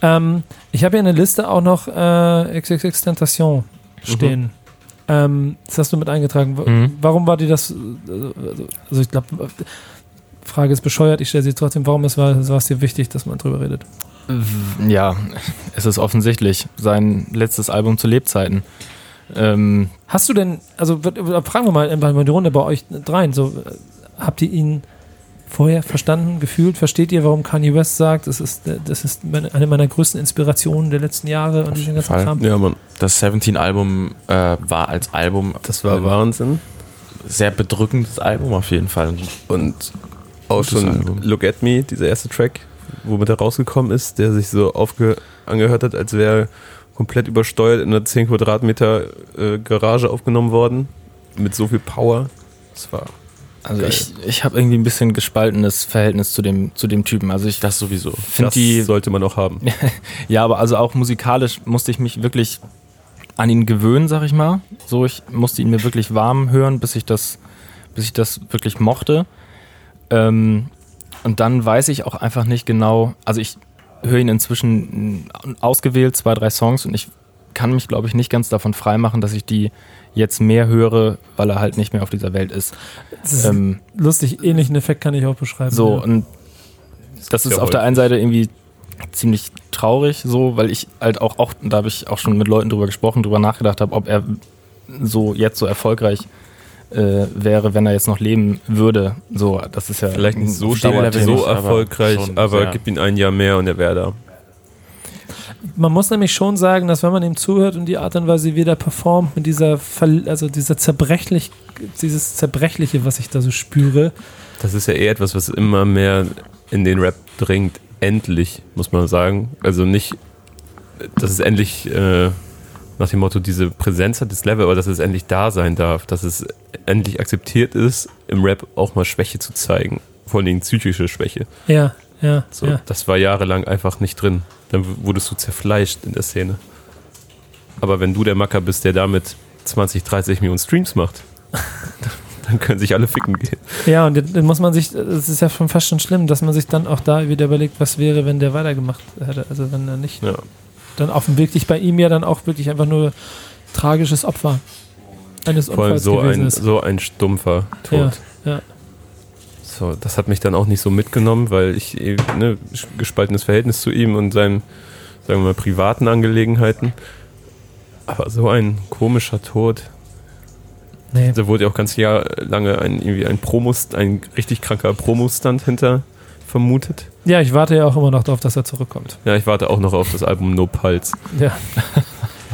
Ähm, ich habe hier eine Liste auch noch äh, XXX Tentation stehen. Ähm, das hast du mit eingetragen. Mhm. Warum war dir das? äh, Also ich glaube, Frage ist bescheuert. Ich stelle sie trotzdem. Warum ist war, war es dir wichtig, dass man drüber redet? Ja, es ist offensichtlich. Sein letztes Album zu Lebzeiten. Ähm, Hast du denn? Also wird- fragen wir mal einfach mal die Runde bei euch dreien. So äh, habt ihr ihn vorher verstanden, gefühlt? Versteht ihr, warum Kanye West sagt, das ist, äh, das ist eine meiner größten Inspirationen der letzten Jahre und diesen ganzen Fall. Kram? ja, Mann, das 17-Album äh, war als Album das war Wahnsinn. sehr bedrückendes Album auf jeden Fall. Und auch schon Album. Look at Me, dieser erste Track, womit er rausgekommen ist, der sich so aufge angehört hat, als wäre komplett übersteuert in einer 10 Quadratmeter äh, Garage aufgenommen worden. Mit so viel Power. Das war. also Geil. ich, ich habe irgendwie ein bisschen gespaltenes Verhältnis zu dem, zu dem Typen. Also ich Das sowieso. das die sollte man auch haben. Ja, aber also auch musikalisch musste ich mich wirklich an ihn gewöhnen, sag ich mal. So, ich musste ihn mir wirklich warm hören, bis ich das, bis ich das wirklich mochte. Ähm, und dann weiß ich auch einfach nicht genau, also ich höre ihn inzwischen mm, ausgewählt, zwei, drei Songs und ich kann mich, glaube ich, nicht ganz davon freimachen, dass ich die jetzt mehr höre, weil er halt nicht mehr auf dieser Welt ist. Das ist Ähm, lustig, ähnlichen Effekt kann ich auch beschreiben. so, ja. und das ist auf der einen Seite irgendwie ziemlich traurig, so, weil ich halt auch, auch da habe ich auch schon mit Leuten drüber gesprochen, drüber nachgedacht habe, ob er so jetzt so erfolgreich äh, wäre, wenn er jetzt noch leben würde. So, das ist ja Vielleicht nicht so schnell, so nicht, aber erfolgreich, schon aber sehr. gib ihm ein Jahr mehr und er wäre da. Man muss nämlich schon sagen, dass wenn man ihm zuhört und die Art und Weise, wie er da performt, mit dieser, Ver also dieser zerbrechlich, dieses Zerbrechliche, was ich da so spüre, Das ist ja eher etwas, was immer mehr in den Rap dringt. Endlich, muss man sagen. Also nicht, dass es endlich äh, nach dem Motto diese Präsenz hat, das Level, aber dass es endlich da sein darf. Dass es endlich akzeptiert ist, im Rap auch mal Schwäche zu zeigen. Vor allem psychische Schwäche. ja, ja, So, ja. Das war jahrelang einfach nicht drin. Dann wurdest du zerfleischt in der Szene. Aber wenn du der Macker bist, der damit 20, 30 Millionen Streams macht, dann können sich alle ficken gehen. Ja, und dann dann muss man sich, es ist ja schon fast schon schlimm, dass man sich dann auch da wieder überlegt, was wäre, wenn der weitergemacht hätte. Also wenn er nicht Ja. Dann offensichtlich bei ihm ja dann auch wirklich einfach nur tragisches Opfer eines Vor allem so gewesen ein, ist. so ein stumpfer Tod. Ja, ja. So, das hat mich dann auch nicht so mitgenommen, weil ich eh, ne, gespaltenes Verhältnis zu ihm und seinen, sagen wir mal, privaten Angelegenheiten. Aber so ein komischer Tod. Nee. Da wurde ja auch ganz Jahr lange ein, irgendwie ein Promos, ein richtig kranker Promostand hinter vermutet. ja, ich warte ja auch immer noch darauf, dass er zurückkommt. Ja, ich warte auch noch auf das Album No Pulse. Ja,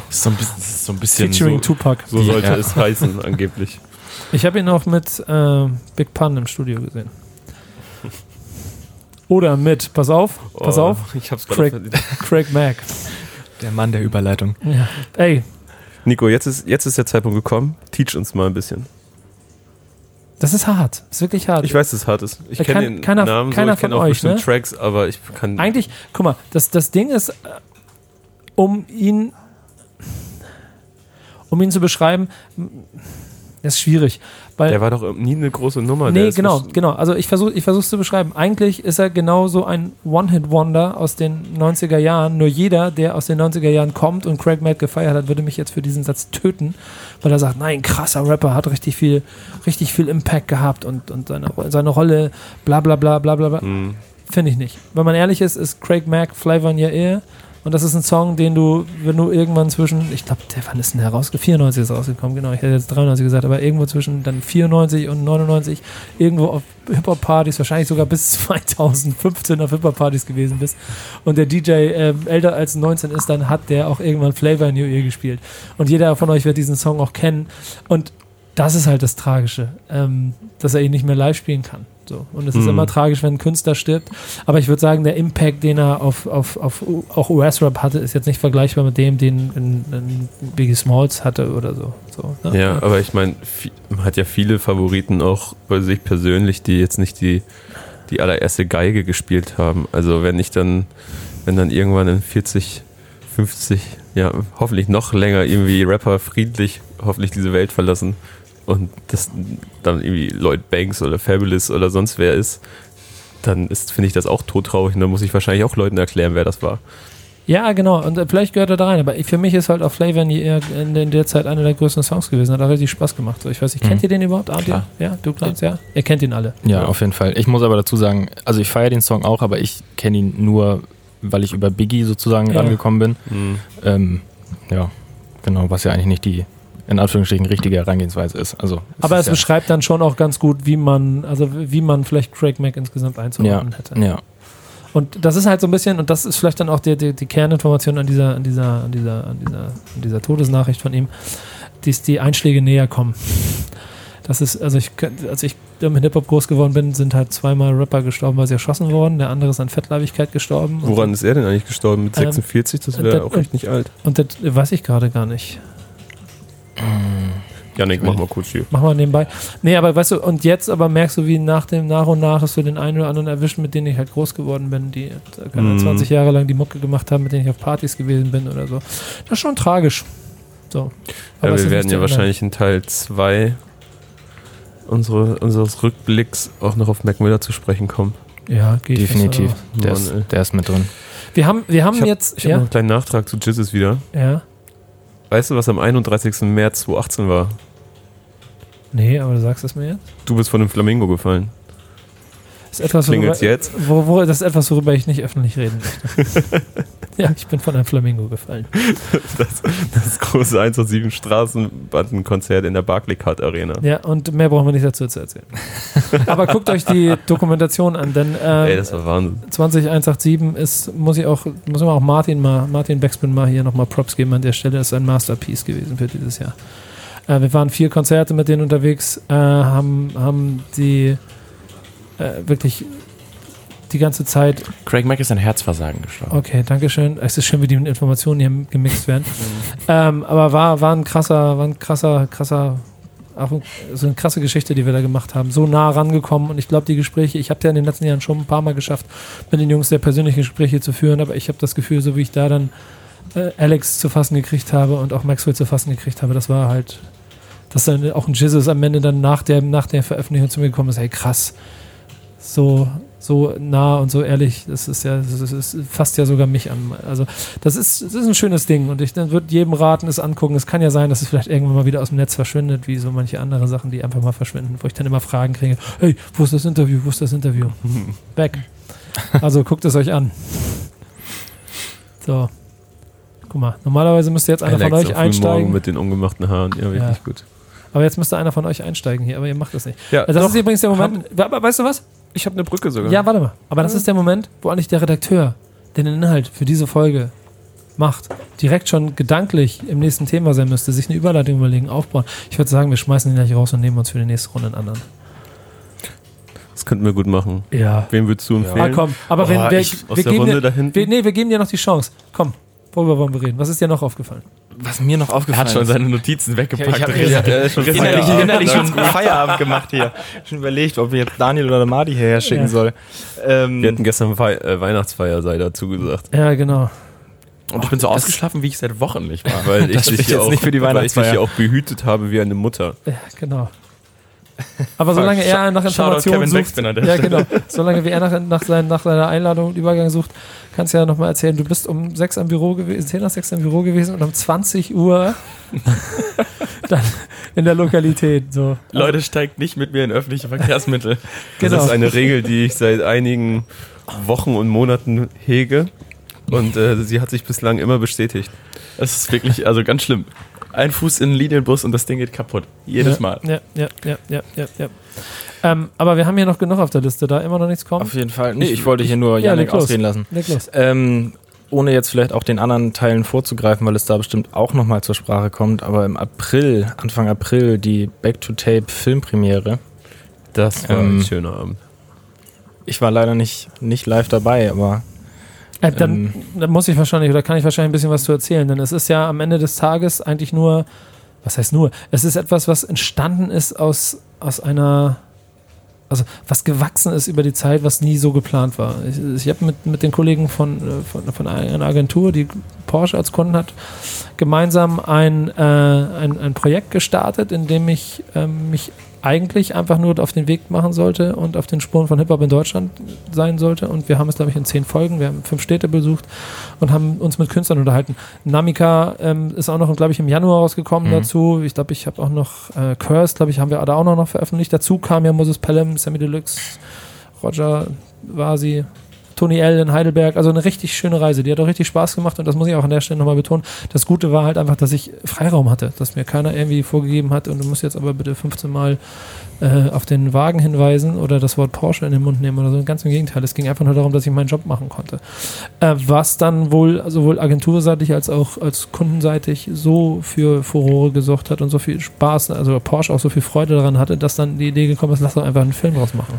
ist so ein bisschen, ist so ein bisschen featuring so- Tupac. So sollte ja. es heißen, angeblich. Ich habe ihn auch mit äh, Big Pun im Studio gesehen. Oder mit, pass auf, pass Oh, auf, Ich hab's Craig. Craig Mack. Der Mann der Überleitung. Ja. Ey, Nico, jetzt ist, jetzt ist der Zeitpunkt gekommen. Teach uns mal ein bisschen. Das ist hart. Das ist wirklich hart. Ich weiß, dass es hart ist. Ich Ja, kenne den keiner- Namen, keiner so, ich kenne auch euch, bestimmt ne? Tracks, aber ich kann. Eigentlich, guck mal, das, das Ding ist, äh, um ihn, um ihn zu beschreiben, m- ist schwierig. Weil der war doch nie eine große Nummer. der Nee, genau, genau. Also ich versuche ich versuch's zu beschreiben. Eigentlich ist er genauso ein One-Hit-Wonder aus den 90er Jahren. Nur jeder, der aus den 90er Jahren kommt und Craig Mack gefeiert hat, würde mich jetzt für diesen Satz töten, weil er sagt, nein, krasser Rapper, hat richtig viel, richtig viel Impact gehabt und, und seine, seine Rolle, bla bla bla bla bla. bla. Mhm. Finde ich nicht. Wenn man ehrlich ist, ist Craig Mack Flavor in Your Ear. Und das ist ein Song, den du, wenn du irgendwann zwischen, ich glaube, der wann ist denn der rausgekommen? 94 ist rausgekommen, genau. Ich hätte jetzt 93 gesagt, aber irgendwo zwischen dann 94 und 99, irgendwo auf Hip-Hop-Partys, wahrscheinlich sogar bis 2015 auf Hip-Hop-Partys gewesen bist. Und der DJ ähm, älter als 19 ist, dann hat der auch irgendwann Flavor in Your Ear gespielt. Und jeder von euch wird diesen Song auch kennen. Und das ist halt das Tragische, ähm, dass er ihn nicht mehr live spielen kann. So. Und es ist Mhm. immer tragisch, wenn ein Künstler stirbt. Aber ich würde sagen, der Impact, den er auf, auf, auf auch US-Rap hatte, ist jetzt nicht vergleichbar mit dem, den ein, ein Biggie Smalls hatte oder so. so ne? Ja, aber ich meine, man hat ja viele Favoriten auch bei sich persönlich, die jetzt nicht die, die allererste Geige gespielt haben. Also wenn ich dann, wenn dann irgendwann in 40, 50, ja, hoffentlich noch länger irgendwie Rapper friedlich hoffentlich diese Welt verlassen und das dann irgendwie Lloyd Banks oder Fabulous oder sonst wer ist, dann ist, finde ich das auch todtraurig und dann muss ich wahrscheinlich auch Leuten erklären, wer das war. Ja, genau. Und äh, vielleicht gehört er da rein. Aber ich- für mich ist halt auch Flavor in, die- in, in der Zeit einer der größten Songs gewesen. Hat auch richtig Spaß gemacht. So, ich weiß nicht, kennt Mhm. ihr den überhaupt? Arndt? Ja, du glaubst, ja? Ihr kennt ihn alle. Ja, auf jeden Fall. Ich muss aber dazu sagen, also ich feiere den Song auch, aber ich kenne ihn nur, weil ich über Biggie sozusagen Ja. rangekommen bin. Mhm. Ähm, ja, genau, was ja eigentlich nicht die in Anführungsstrichen richtige Herangehensweise ist. Also, Aber ist es ja, beschreibt dann schon auch ganz gut, wie man, also wie man vielleicht Craig Mack insgesamt ja, einzuordnen hätte. ja, Und das ist halt so ein bisschen, und das ist vielleicht dann auch die, die, die Kerninformation an dieser, an dieser, an dieser, an dieser, an dieser Todesnachricht von ihm, dass die Einschläge näher kommen. Das ist, also ich, als ich mit Hip-Hop groß geworden bin, sind halt zweimal Rapper gestorben, weil sie erschossen wurden. Der andere ist an Fettleibigkeit gestorben. Und- Woran ist er denn eigentlich gestorben? Mit Ähm, 46? Das äh, wäre das- auch echt nicht alt. Und das weiß ich gerade gar nicht. Janik, mach mal kurz hier. Mach mal nebenbei. Nee, aber weißt du, und jetzt aber merkst du, wie nach dem nach und nach es so den einen oder anderen erwischt, mit denen ich halt groß geworden bin, die äh, Mhm. 20 Jahre lang die Mucke gemacht haben, mit denen ich auf Partys gewesen bin oder so. Das ist schon tragisch. So. Ja, es wir ist werden ja wahrscheinlich in Teil 2 unsere, unseres Rückblicks auch noch auf Mac Miller zu sprechen kommen. Ja, geht definitiv. Mann, Der ist, ey. der ist mit drin. Wir haben, wir haben Ich hab- jetzt. Ich habe noch ja, einen kleinen Nachtrag zu Jizzes wieder. ja. Weißt du, was am 31. März 2018 war? Nee, aber du sagst es mir jetzt. Du bist von einem Flamingo gefallen. Das ist etwas, worüber, Klingelt's jetzt? wo, wo, das ist etwas, worüber ich nicht öffentlich reden möchte. ja, ich bin von einem Flamingo gefallen. Das große 1 und 7 Straßenbandenkonzert in der Barclaycard Arena. Ja, und mehr brauchen wir nicht dazu zu erzählen. aber guckt euch die Dokumentation an, denn ähm, Ey, das war Wahnsinn. 20187 ist, muss ich auch, muss man auch Martin mal, Martin Backspin mal hier nochmal Props geben an der Stelle, ist ein Masterpiece gewesen für dieses Jahr. Äh, wir waren vier Konzerte mit denen unterwegs, äh, haben, haben die äh, wirklich die ganze Zeit, Craig Mack ist an Herzversagen gestorben. okay, Dankeschön, es ist schön, wie die Informationen hier gemixt werden. ähm, aber war, war ein krasser, war ein krasser, krasser, so eine krasse Geschichte, die wir da gemacht haben. So nah rangekommen und ich glaube, die Gespräche, ich habe ja in den letzten Jahren schon ein paar Mal geschafft, mit den Jungs sehr persönliche Gespräche zu führen, aber ich habe das Gefühl, so wie ich da dann äh, Alex zu fassen gekriegt habe und auch Maxwell zu fassen gekriegt habe, das war halt, dass dann auch ein Jesus am Ende dann nach der, nach der Veröffentlichung zu mir gekommen ist, hey krass, so, so nah und so ehrlich, das ist ja, das, ist, fasst ja sogar mich an. Also das ist, das ist ein schönes Ding und ich würde jedem raten, es angucken. Es kann ja sein, dass es vielleicht irgendwann mal wieder aus dem Netz verschwindet, wie so manche andere Sachen, die einfach mal verschwinden, wo ich dann immer Fragen kriege, hey, wo ist das Interview, wo ist das Interview? Weg. Also guckt es euch an. So. Guck mal, normalerweise müsste jetzt einer von Alex euch auf Frühmorgen einsteigen. mit den ungemachten Haaren. Ja, wirklich Ja. gut. Aber jetzt müsste einer von euch einsteigen hier, aber ihr macht das nicht. Ja, Das ist übrigens der Moment. Weißt du was? Ich habe eine Brücke sogar. Ja, warte mal. Aber das ist der Moment, wo eigentlich der Redakteur den Inhalt für diese Folge macht, direkt schon gedanklich im nächsten Thema sein müsste, sich eine Überleitung überlegen, aufbauen. Ich würde sagen, wir schmeißen den gleich raus und nehmen uns für die nächste Runde einen anderen. Das könnten wir gut machen. Ja. Wem würdest du Ah, empfehlen? komm. Aber Oh, wenn wir, ich- aus wir der geben Runde dir, da hinten? wir, nee, wir geben dir noch die Chance. Komm. Worüber wollen wir reden? Was ist dir noch aufgefallen? Was mir noch Er aufgefallen hat schon ist. seine Notizen Ja, weggepackt. ich habe Richtig. ja, Ja, schon innerlich, Feierabend. innerlich schon Feierabend gemacht hier. Schon überlegt, ob wir jetzt Daniel oder Marty hierher schicken Ja. soll. Ähm, Wir hatten gestern Wei äh, Weihnachtsfeier sei dazu gesagt. Ja, genau. Und ich bin so ausgeschlafen, wie ich seit Wochen nicht war. Weil ich hier jetzt auch, nicht für die weil ich Weihnachtsfeier. hier auch behütet habe wie eine Mutter. Ja, genau. Aber solange er nach Informationen sucht, ja genau, solange wie er nach, nach, sein, nach seiner Einladung und Übergang sucht, kannst du ja nochmal erzählen, du bist um 6 am Büro gewesen, 10 nach 6 am Büro gewesen und um 20 Uhr dann in der Lokalität. So. Leute, steigt nicht mit mir in öffentliche Verkehrsmittel. Genau. Das ist eine Regel, die ich seit einigen Wochen und Monaten hege. Und äh, sie hat sich bislang immer bestätigt. Das ist wirklich, also ganz schlimm. Ein Fuß in den Linienbus und das Ding geht kaputt. Jedes ja, Mal. Ja, ja, ja, ja, ja. ja. Ähm, aber wir haben hier noch genug auf der Liste, da immer noch nichts kommt. auf jeden Fall. Nee, ich wollte hier nur Ja, Janik los. ausreden lassen. Leg los. Ähm, ohne jetzt vielleicht auch den anderen Teilen vorzugreifen, weil es da bestimmt auch nochmal zur Sprache kommt, aber im April, Anfang April, die Back-to-Tape Filmpremiere. Das war Ähm, ein schöner Abend. ich war leider nicht, nicht live dabei, aber dann, Ähm. dann muss ich wahrscheinlich, oder kann ich wahrscheinlich ein bisschen was zu erzählen, denn es ist ja am Ende des Tages eigentlich nur, was heißt nur, es ist etwas, was entstanden ist aus, aus einer, also was gewachsen ist über die Zeit, was nie so geplant war. Ich, ich habe mit, mit den Kollegen von, äh, von, von einer Agentur, die Porsche als Kunden hat, gemeinsam ein, äh, ein, ein Projekt gestartet, in dem ich ähm, mich eigentlich einfach nur auf den Weg machen sollte und auf den Spuren von Hip-Hop in Deutschland sein sollte. Und wir haben es, glaube ich, in zehn Folgen. Wir haben fünf Städte besucht und haben uns mit Künstlern unterhalten. Namika ähm, ist auch noch, glaube ich, im Januar rausgekommen Mhm. dazu. Ich glaube, ich habe auch noch äh, Curse, glaube ich, haben wir da auch noch, noch veröffentlicht. Dazu kam ja Moses Pelham, Sammy Deluxe, Roger Vasi, Tony L. in Heidelberg. Also eine richtig schöne Reise. Die hat auch richtig Spaß gemacht und das muss ich auch an der Stelle nochmal betonen. Das Gute war halt einfach, dass ich Freiraum hatte, dass mir keiner irgendwie vorgegeben hat und du musst jetzt aber bitte 15 Mal äh, auf den Wagen hinweisen oder das Wort Porsche in den Mund nehmen oder so. Ganz im Gegenteil. Es ging einfach nur darum, dass ich meinen Job machen konnte. Äh, was dann wohl sowohl agenturseitig als auch als kundenseitig so für Furore gesorgt hat und so viel Spaß, also Porsche auch so viel Freude daran hatte, dass dann die Idee gekommen ist, lass doch einfach einen Film draus machen.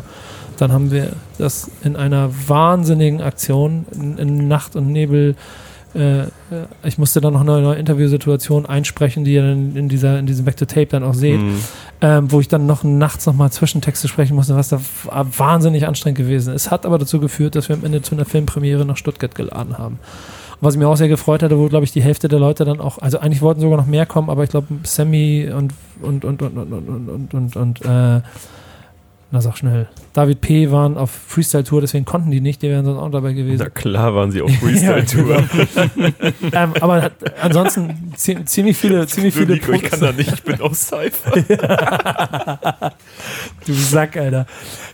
Dann haben wir das in einer wahnsinnigen Aktion in, in Nacht und Nebel. Äh, äh, ich musste dann noch eine neue Interviewsituation einsprechen, die ihr dann in, dieser, in diesem Back to Tape dann auch seht, Mhm. ähm, wo ich dann noch nachts nochmal Zwischentexte sprechen musste, was da w- wahnsinnig anstrengend gewesen ist. Es hat aber dazu geführt, dass wir am Ende zu einer Filmpremiere nach Stuttgart geladen haben. Was mich auch sehr gefreut hatte, wo, glaube ich, die Hälfte der Leute dann auch, also eigentlich wollten sogar noch mehr kommen, aber ich glaube, Sammy und, und, und, und, und, und, und, und, und, und na sag schnell, David P. waren auf Freestyle-Tour, deswegen konnten die nicht, die wären sonst auch dabei gewesen. Na klar waren sie auf Freestyle-Tour. ähm, aber hat- ansonsten zie- ziemlich viele, ziemlich viele Nico, ich kann da nicht, ich bin auf Cypher. Du Sack, Alter.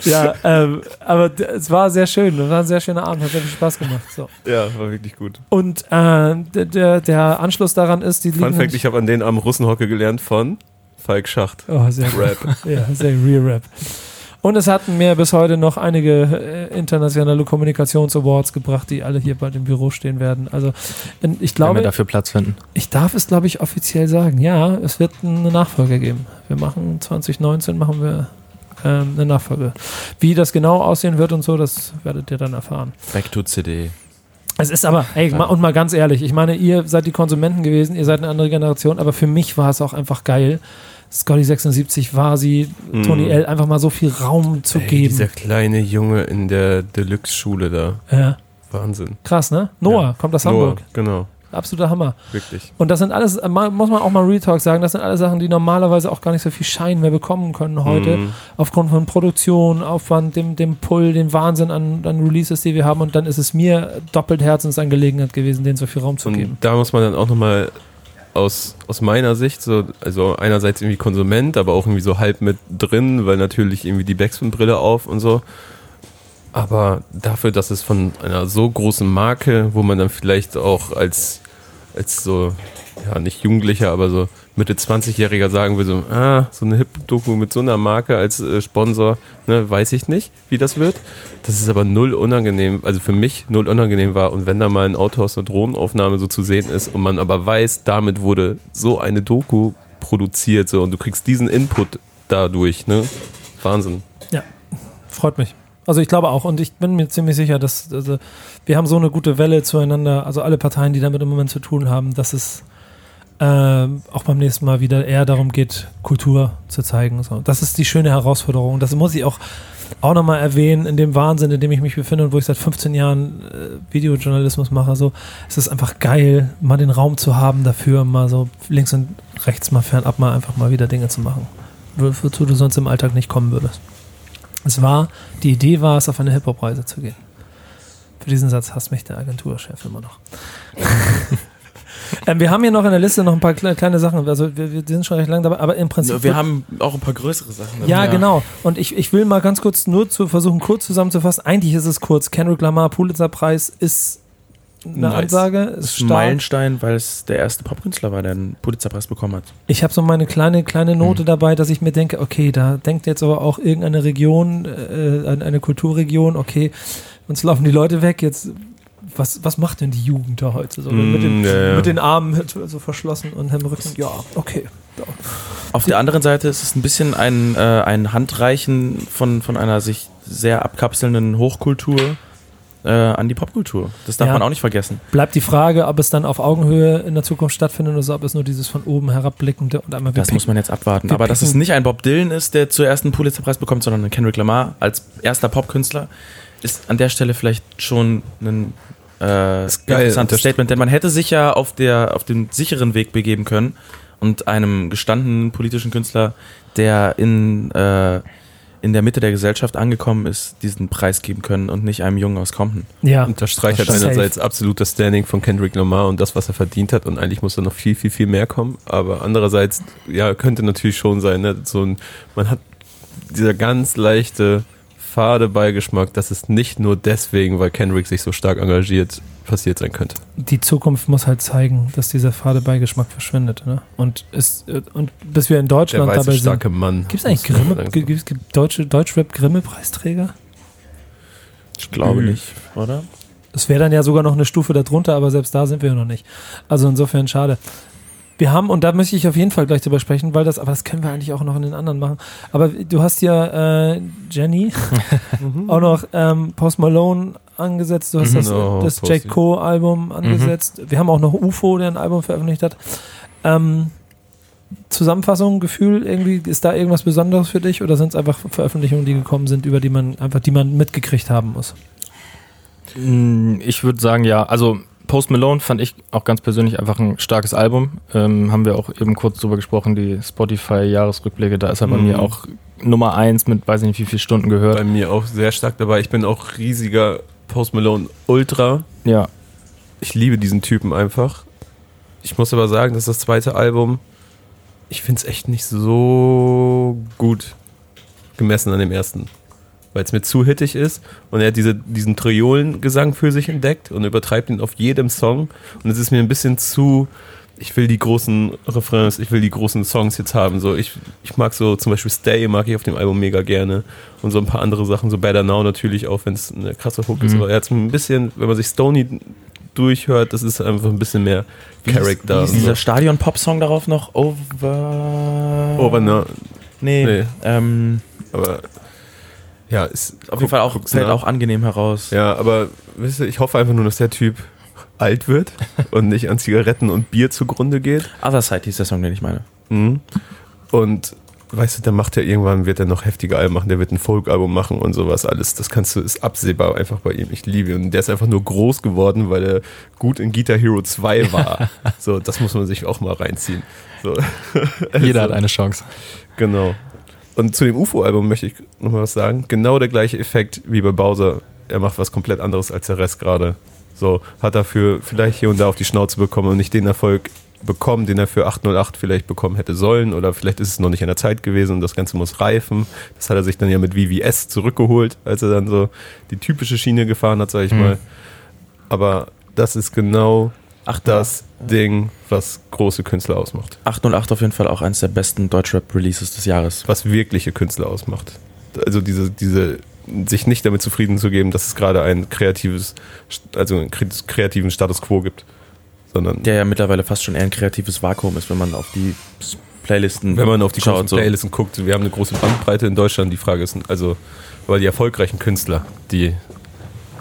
Ja, ähm, aber es war sehr schön. Es war ein sehr schöner Abend, hat sehr viel Spaß gemacht. So. Ja, war wirklich gut. Und äh, der, der, Anschluss daran ist, die Fun Fact, ich habe an den am Russenhocke gelernt von Falk Schacht. Oh, sehr. Rap. Ja, sehr Real Rap. Und es hatten mir bis heute noch einige äh, internationale Kommunikations-Awards gebracht, die alle hier bald im Büro stehen werden. Also ich wenn wir glaube, dafür Platz finden. ich darf es, glaube ich, offiziell sagen. Ja, es wird eine Nachfolge geben. Wir machen 2019 machen wir ähm, eine Nachfolge. Wie das genau aussehen wird und so, das werdet ihr dann erfahren. Back to CD. Es ist aber, ey, mal, und mal ganz ehrlich, ich meine, ihr seid die Konsumenten gewesen, ihr seid eine andere Generation, aber für mich war es auch einfach geil. Scotty 76 war sie, Mhm. Tony L, einfach mal so viel Raum zu Ey, geben. Dieser kleine Junge in der Deluxe-Schule da. Ja, Wahnsinn. krass, ne? Noah Ja. kommt aus Noah, Hamburg. Genau, Absoluter Hammer. wirklich. Und das sind alles, muss man auch mal Real Talk sagen, das sind alle Sachen, die normalerweise auch gar nicht so viel Schein mehr bekommen können heute. Mhm. Aufgrund von Produktion, Aufwand, dem, dem Pull, dem Wahnsinn an, an Releases, die wir haben. Und dann ist es mir doppelt Herzensangelegenheit gewesen, denen so viel Raum zu Und geben. da muss man dann auch nochmal aus, aus meiner Sicht, so, also einerseits irgendwie Konsument, aber auch irgendwie so halb mit drin, weil natürlich irgendwie die Backspin-Brille auf und so. Aber dafür, dass es von einer so großen Marke, wo man dann vielleicht auch als, als so, ja, nicht Jugendlicher, aber so Mitte 20-Jähriger sagen will, so, ah, so eine Hip-Doku mit so einer Marke als äh, Sponsor, ne, weiß ich nicht, wie das wird. Das ist aber null unangenehm, also für mich null unangenehm war. Und wenn da mal ein Auto aus einer Drohnenaufnahme so zu sehen ist und man aber weiß, damit wurde so eine Doku produziert, so, und du kriegst diesen Input dadurch, ne? Wahnsinn. Freut mich. Also ich glaube auch und ich bin mir ziemlich sicher, dass also wir haben so eine gute Welle zueinander, also alle Parteien, die damit im Moment zu tun haben, dass es ähm, auch beim nächsten Mal wieder eher darum geht, Kultur zu zeigen. So. Das ist die schöne Herausforderung. Das muss ich auch, auch nochmal erwähnen, in dem Wahnsinn, in dem ich mich befinde und wo ich seit 15 Jahren äh, Videojournalismus mache. So, es ist einfach geil, mal den Raum zu haben dafür, mal so links und rechts mal fernab mal einfach mal wieder Dinge zu machen, wo- wozu du sonst im Alltag nicht kommen würdest. Es war, die Idee war es, auf eine Hip-Hop-Reise zu gehen. Für diesen Satz hasst mich der Agenturchef immer noch. ähm, wir haben hier noch in der Liste noch ein paar kle kleine Sachen. Also wir, wir sind schon recht lang dabei, aber im Prinzip. Wir haben auch ein paar größere Sachen. ja, genau. Und ich, ich will mal ganz kurz nur zu versuchen, kurz zusammenzufassen. Eigentlich ist es kurz. Kendrick Lamar, Pulitzer-Preis ist eine Nice. Ansage. Das Ist ist ein. Meilenstein, weil es der erste Popkünstler war, der einen Pulitzerpreis bekommen hat. Ich habe so meine kleine, kleine Note Mhm. dabei, dass ich mir denke, okay, da denkt jetzt aber auch irgendeine Region, äh, an eine Kulturregion, okay, uns laufen die Leute weg, jetzt, was, was macht denn die Jugend da heute? So, mit, den, Mm, ja, ja. mit den Armen so verschlossen und im Rücken, ja, okay. Auf der anderen Seite ist es ein bisschen ein, äh, ein Handreichen von, von einer sich sehr abkapselnden Hochkultur äh, an die Popkultur. Das darf Ja. man auch nicht vergessen. Bleibt die Frage, ob es dann auf Augenhöhe in der Zukunft stattfindet oder ob es nur dieses von oben herabblickende und einmal Das muss man jetzt abwarten. Aber dass es nicht ein Bob Dylan ist, der zuerst einen Pulitzerpreis bekommt, sondern ein Kendrick Lamar als erster Popkünstler, ist an der Stelle vielleicht schon ein äh, Ist geil. interessantes Statement. Denn man hätte sich ja auf, der, auf den sicheren Weg begeben können und einem gestandenen politischen Künstler, der in, äh, in der Mitte der Gesellschaft angekommen ist, diesen Preis geben können und nicht einem Jungen aus Compton. ja, Unterstreicht halt Safe. einerseits absolut das Standing von Kendrick Lamar und das, was er verdient hat und eigentlich muss da noch viel, viel, viel mehr kommen. Aber andererseits, ja, könnte natürlich schon sein, ne? so ein, man hat dieser ganz leichte, fade Beigeschmack, dass es nicht nur deswegen, weil Kendrick sich so stark engagiert, passiert sein könnte. die Zukunft muss halt zeigen, dass dieser fade Beigeschmack verschwindet. Ne? Und, ist, und bis wir in Der Deutschland weiße, dabei sind. starke Mann. Gibt es eigentlich Grimme, sagen. gibt es deutsche Deutschrap Grimme-Preisträger? Ich glaube nicht, oder? Das wäre dann ja sogar noch eine Stufe darunter, aber selbst da sind wir ja noch nicht. Also insofern schade. Wir haben, und da möchte ich auf jeden Fall gleich drüber sprechen, weil das, aber das können wir eigentlich auch noch in den anderen machen. Aber du hast ja äh, Jenny auch noch ähm, Post Malone angesetzt, du hast Mhm. das, Oh, das Posty. J. Cole Album angesetzt. Wir haben auch noch UFO, der ein Album veröffentlicht hat. Ähm, Zusammenfassung, Gefühl, irgendwie, ist da irgendwas Besonderes für dich oder sind es einfach Veröffentlichungen, die gekommen sind, über die man einfach, die man mitgekriegt haben muss? Mm, Ich würde sagen, ja. Also Post Malone fand ich auch ganz persönlich einfach ein starkes Album. Ähm, haben wir auch eben kurz drüber gesprochen, die Spotify-Jahresrückblicke. Da ist er bei Mhm. mir auch Nummer eins mit weiß ich nicht wie viele Stunden gehört. Bei mir auch sehr stark dabei. Ich bin auch riesiger Post Malone Ultra. Ja, Ich liebe diesen Typen einfach. Ich muss aber sagen, dass das zweite Album, ich finde es echt nicht so gut gemessen an dem ersten. Weil es mir zu hittig ist und er hat diese, diesen Triolengesang für sich entdeckt und übertreibt ihn auf jedem Song. Und es ist mir ein bisschen zu, ich will die großen Refrains, ich will die großen Songs jetzt haben. So, ich, ich mag so zum Beispiel Stay, mag ich auf dem Album mega gerne. Und so ein paar andere Sachen, so Better Now natürlich, auch wenn es eine krasse Hook ist. Mhm. Aber er hat so ein bisschen, wenn man sich Stony durchhört, das ist einfach ein bisschen mehr Wie Charakter. hieß und dieser so. Stadion-Pop-Song darauf noch? Over. Over, ne? Nee. Nee. Ähm, Aber ja, ist auf jeden Fall auch, fällt nach. auch angenehm heraus. Ja, aber wisst ihr, ich hoffe einfach nur, dass der Typ alt wird und nicht an Zigaretten und Bier zugrunde geht. Other Side hieß der Song, den ich meine. Mhm. Und weißt du, der macht ja irgendwann, wird er noch heftige Alben machen, der wird ein Folk-Album machen und sowas alles. Das kannst du, ist absehbar einfach bei ihm. Ich liebe ihn. Und der ist einfach nur groß geworden, weil er gut in Guitar Hero 2 war. so, das muss man sich auch mal reinziehen. So. jeder Also, hat eine Chance. Genau. Und zu dem UFO-Album möchte ich noch mal was sagen. Genau der gleiche Effekt wie bei Bowser. Er macht was komplett anderes als der Rest gerade. So, hat dafür vielleicht hier und da auf die Schnauze bekommen und nicht den Erfolg bekommen, den er für 808 vielleicht bekommen hätte sollen. Oder vielleicht ist es noch nicht an der Zeit gewesen und das Ganze muss reifen. Das hat er sich dann ja mit VVS zurückgeholt, als er dann so die typische Schiene gefahren hat, sag ich Mhm. mal. Aber das ist genau Ach, das Ding, was große Künstler ausmacht. 808 auf jeden Fall auch eines der besten Deutschrap-Releases des Jahres. was wirkliche Künstler ausmacht. Also diese, diese, sich nicht damit zufrieden zu geben, dass es gerade ein kreatives, also einen kre- kreativen Status quo gibt, sondern Der ja mittlerweile fast schon eher ein kreatives Vakuum ist, wenn man auf die Playlisten wenn man auf die schaut. So. Playlisten guckt, wir haben eine große Bandbreite in Deutschland. Die Frage ist, also, weil die erfolgreichen Künstler, die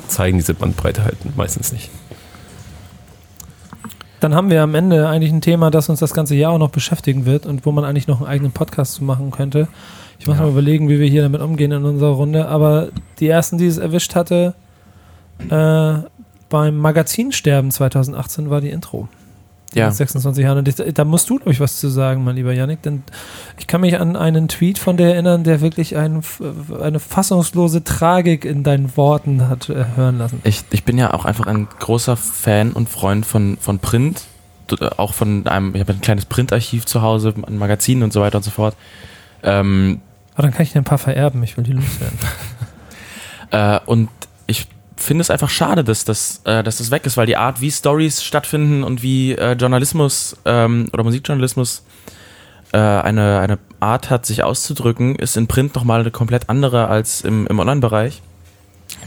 zeigen diese Bandbreite halt meistens nicht. Dann haben wir am Ende eigentlich ein Thema, das uns das ganze Jahr auch noch beschäftigen wird und wo man eigentlich noch einen eigenen Podcast zu machen könnte. Ich muss Ja. mal überlegen, wie wir hier damit umgehen in unserer Runde. Aber die ersten, die es erwischt hatte, äh, beim Magazinsterben 2018 war die Intro. Ja. mit 26 Jahren. Und ich, da musst du, glaube ich, was zu sagen, mein lieber Yannick. Denn ich kann mich an einen Tweet von dir erinnern, der wirklich ein, eine fassungslose Tragik in deinen Worten hat äh, hören lassen. Ich, ich bin ja auch einfach ein großer Fan und Freund von, von Print. Äh, Auch von einem, ich habe ein kleines Printarchiv zu Hause, ein Magazin und so weiter und so fort. Ähm, Aber dann kann ich dir ein paar vererben. Ich will die loswerden. Äh, und ich finde es einfach schade, dass das, äh, dass das weg ist, weil die Art, wie Stories stattfinden und wie äh, Journalismus ähm, oder Musikjournalismus äh, eine, eine Art hat, sich auszudrücken, ist in Print nochmal eine komplett andere als im, im Online-Bereich,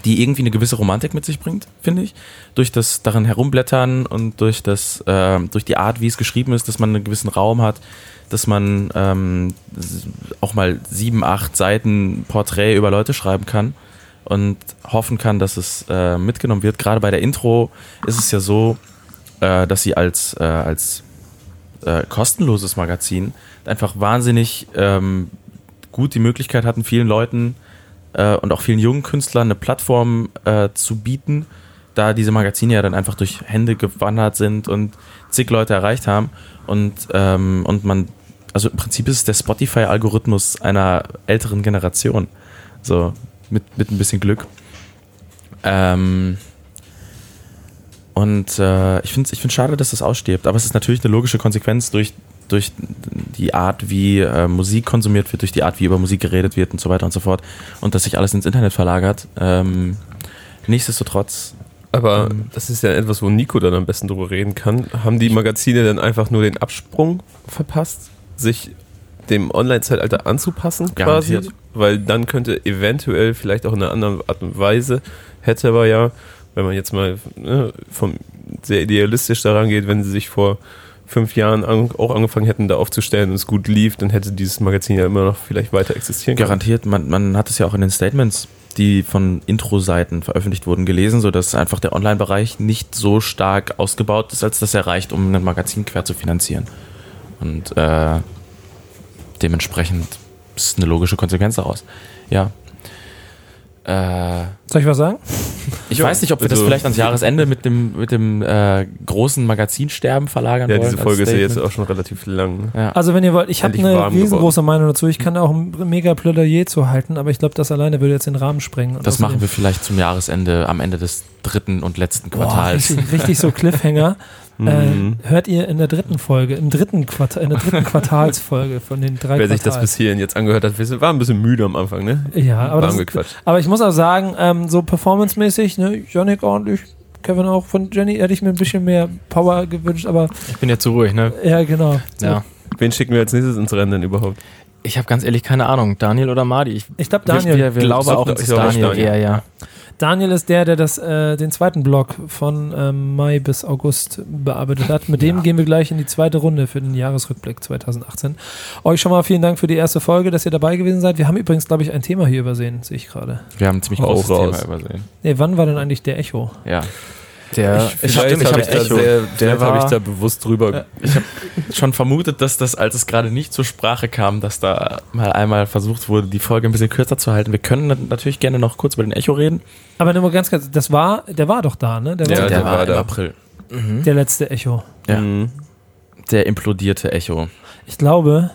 die irgendwie eine gewisse Romantik mit sich bringt, finde ich. Durch das darin herumblättern und durch, das, äh, durch die Art, wie es geschrieben ist, dass man einen gewissen Raum hat, dass man ähm, auch mal sieben, acht Seiten Porträt über Leute schreiben kann und hoffen kann, dass es äh, mitgenommen wird. Gerade bei der Intro ist es ja so, äh, dass sie als, äh, als äh, kostenloses Magazin einfach wahnsinnig ähm, gut die Möglichkeit hatten, vielen Leuten äh, und auch vielen jungen Künstlern eine Plattform äh, zu bieten, da diese Magazine ja dann einfach durch Hände gewandert sind und zig Leute erreicht haben und, ähm, und man, also im Prinzip ist es der Spotify-Algorithmus einer älteren Generation. So, mit, mit ein bisschen Glück. Ähm, und äh, ich finde es ich find's schade, dass das ausstirbt. Aber es ist natürlich eine logische Konsequenz durch, durch die Art, wie äh, Musik konsumiert wird, durch die Art, wie über Musik geredet wird und so weiter und so fort. Und dass sich alles ins Internet verlagert. Ähm, nichtsdestotrotz. Aber das ist ja etwas, wo Nico dann am besten drüber reden kann. Haben die Magazine dann einfach nur den Absprung verpasst, sich dem Online-Zeitalter anzupassen quasi? Garantiert. Weil dann könnte eventuell vielleicht auch in einer anderen Art und Weise, hätte aber ja, wenn man jetzt mal ne, vom, sehr idealistisch daran geht, wenn sie sich vor fünf Jahren an, auch angefangen hätten, da aufzustellen und es gut lief, dann hätte dieses Magazin ja immer noch vielleicht weiter existieren können. Garantiert, man, man hat es ja auch in den Statements, die von Intro-Seiten veröffentlicht wurden, gelesen, sodass einfach der Online-Bereich nicht so stark ausgebaut ist, als das er reicht, um ein Magazin quer zu finanzieren. Und äh, dementsprechend ist eine logische Konsequenz daraus. Ja. Äh, Soll ich was sagen? ich Ja, weiß nicht, ob wir das also- vielleicht ans Jahresende mit dem, mit dem äh, großen Magazinsterben verlagern Ja, wollen. diese als Folge ist ja jetzt auch schon relativ lang. Ja. Also wenn ihr wollt, ich habe eine riesengroße Meinung dazu. Ich kann auch ein mega Plädoyer zu halten, aber ich glaube, das alleine würde jetzt den Rahmen sprengen. Und das machen wir vielleicht zum Jahresende, am Ende des dritten und letzten Boah, Quartals. richtig, richtig so Cliffhanger. Mhm. äh, hört ihr in der dritten Folge, im dritten Quartal, in der dritten Quartalsfolge von den drei Wer sich das bis hierhin jetzt angehört hat, wir waren ein bisschen müde am Anfang, ne? Ja, aber, das aber ich muss auch sagen, ähm, so performancemäßig, ne, Janik ordentlich, Kevin auch von Jenny hätte ich mir ein bisschen mehr Power gewünscht, aber Ich bin ja zu ruhig, ne? ja, genau. So. Ja. Wen schicken wir als nächstes ins Rennen denn überhaupt? Ich habe ganz ehrlich keine Ahnung. Daniel oder Madi? Ich Ich glaube, Daniel, wir, wir glaube ich auch, ich ist glaub, Daniel, Daniel. eher, ja. Daniel ist der, der das, äh, den zweiten Block von ähm, Mai bis August bearbeitet hat. Mit dem gehen wir gleich in die zweite Runde für den Jahresrückblick 2018. Euch schon mal vielen Dank für die erste Folge, dass ihr dabei gewesen seid. Wir haben übrigens, glaube ich, ein Thema hier übersehen, sehe ich gerade. Wir haben ein ziemlich großes. Thema übersehen. Nee, wann war denn eigentlich der Echo? Ja. Der, Vielleicht hab ich, da sehr, der vielleicht habe ich war, da bewusst drüber. Ja, Ich habe schon vermutet, dass das, als es gerade nicht zur Sprache kam, dass da mal einmal versucht wurde, die Folge ein bisschen kürzer zu halten. Wir können nat- natürlich gerne noch kurz über den Echo reden. Aber nur ganz kurz, das war, der war doch da, ne? Der war Ja, der, der war war im da. April. der letzte Echo. Ja. Mhm. Der implodierte Echo. Ich glaube,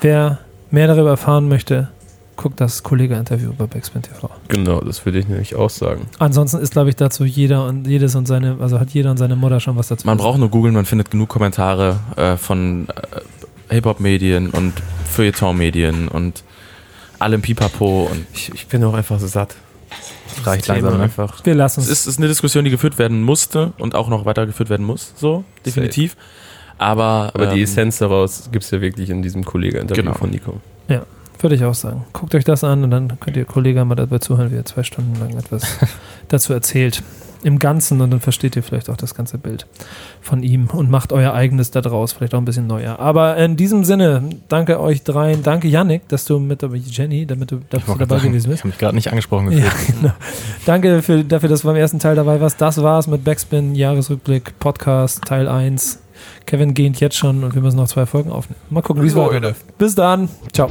wer mehr darüber erfahren möchte, guckt das Kollege-Interview bei Backspin TV. Genau, das würde ich nämlich auch sagen. Ansonsten ist, glaube ich, dazu jeder und jedes und seine, also hat jeder und seine Mutter schon was dazu. Man braucht nur googeln, man findet genug Kommentare äh, von äh, Hip-Hop-Medien und Feuilleton-Medien und allem Pipapo. Und Ich, ich bin auch einfach satt. reicht Thema langsam, ne? einfach. Wir lassen es ist, es ist eine Diskussion, die geführt werden musste und auch noch weitergeführt werden muss. So, definitiv. Aber, Aber die ähm, Essenz daraus gibt es ja wirklich in diesem Kollege-Interview Genau. von Nico. Würde ich auch sagen. Guckt euch das an und dann könnt ihr Kollege mal dabei zuhören, wie er zwei Stunden lang etwas dazu erzählt. Im Ganzen und dann versteht ihr vielleicht auch das ganze Bild von ihm und macht euer eigenes da draus, vielleicht auch ein bisschen neuer. Aber in diesem Sinne, danke euch dreien. Danke Yannick, dass du mit dabei, Jenny, damit du, dass Ich du dabei sagen, gewesen Ich bist. habe mich gerade nicht angesprochen Ja, gefühlt. genau. Danke für, dafür, dass du beim ersten Teil dabei warst. Das war's mit Backspin, Jahresrückblick, Podcast, Teil 1. Kevin geht jetzt schon und wir müssen noch zwei Folgen aufnehmen. Mal gucken, wie es weiterläuft. Bis dann. Ciao.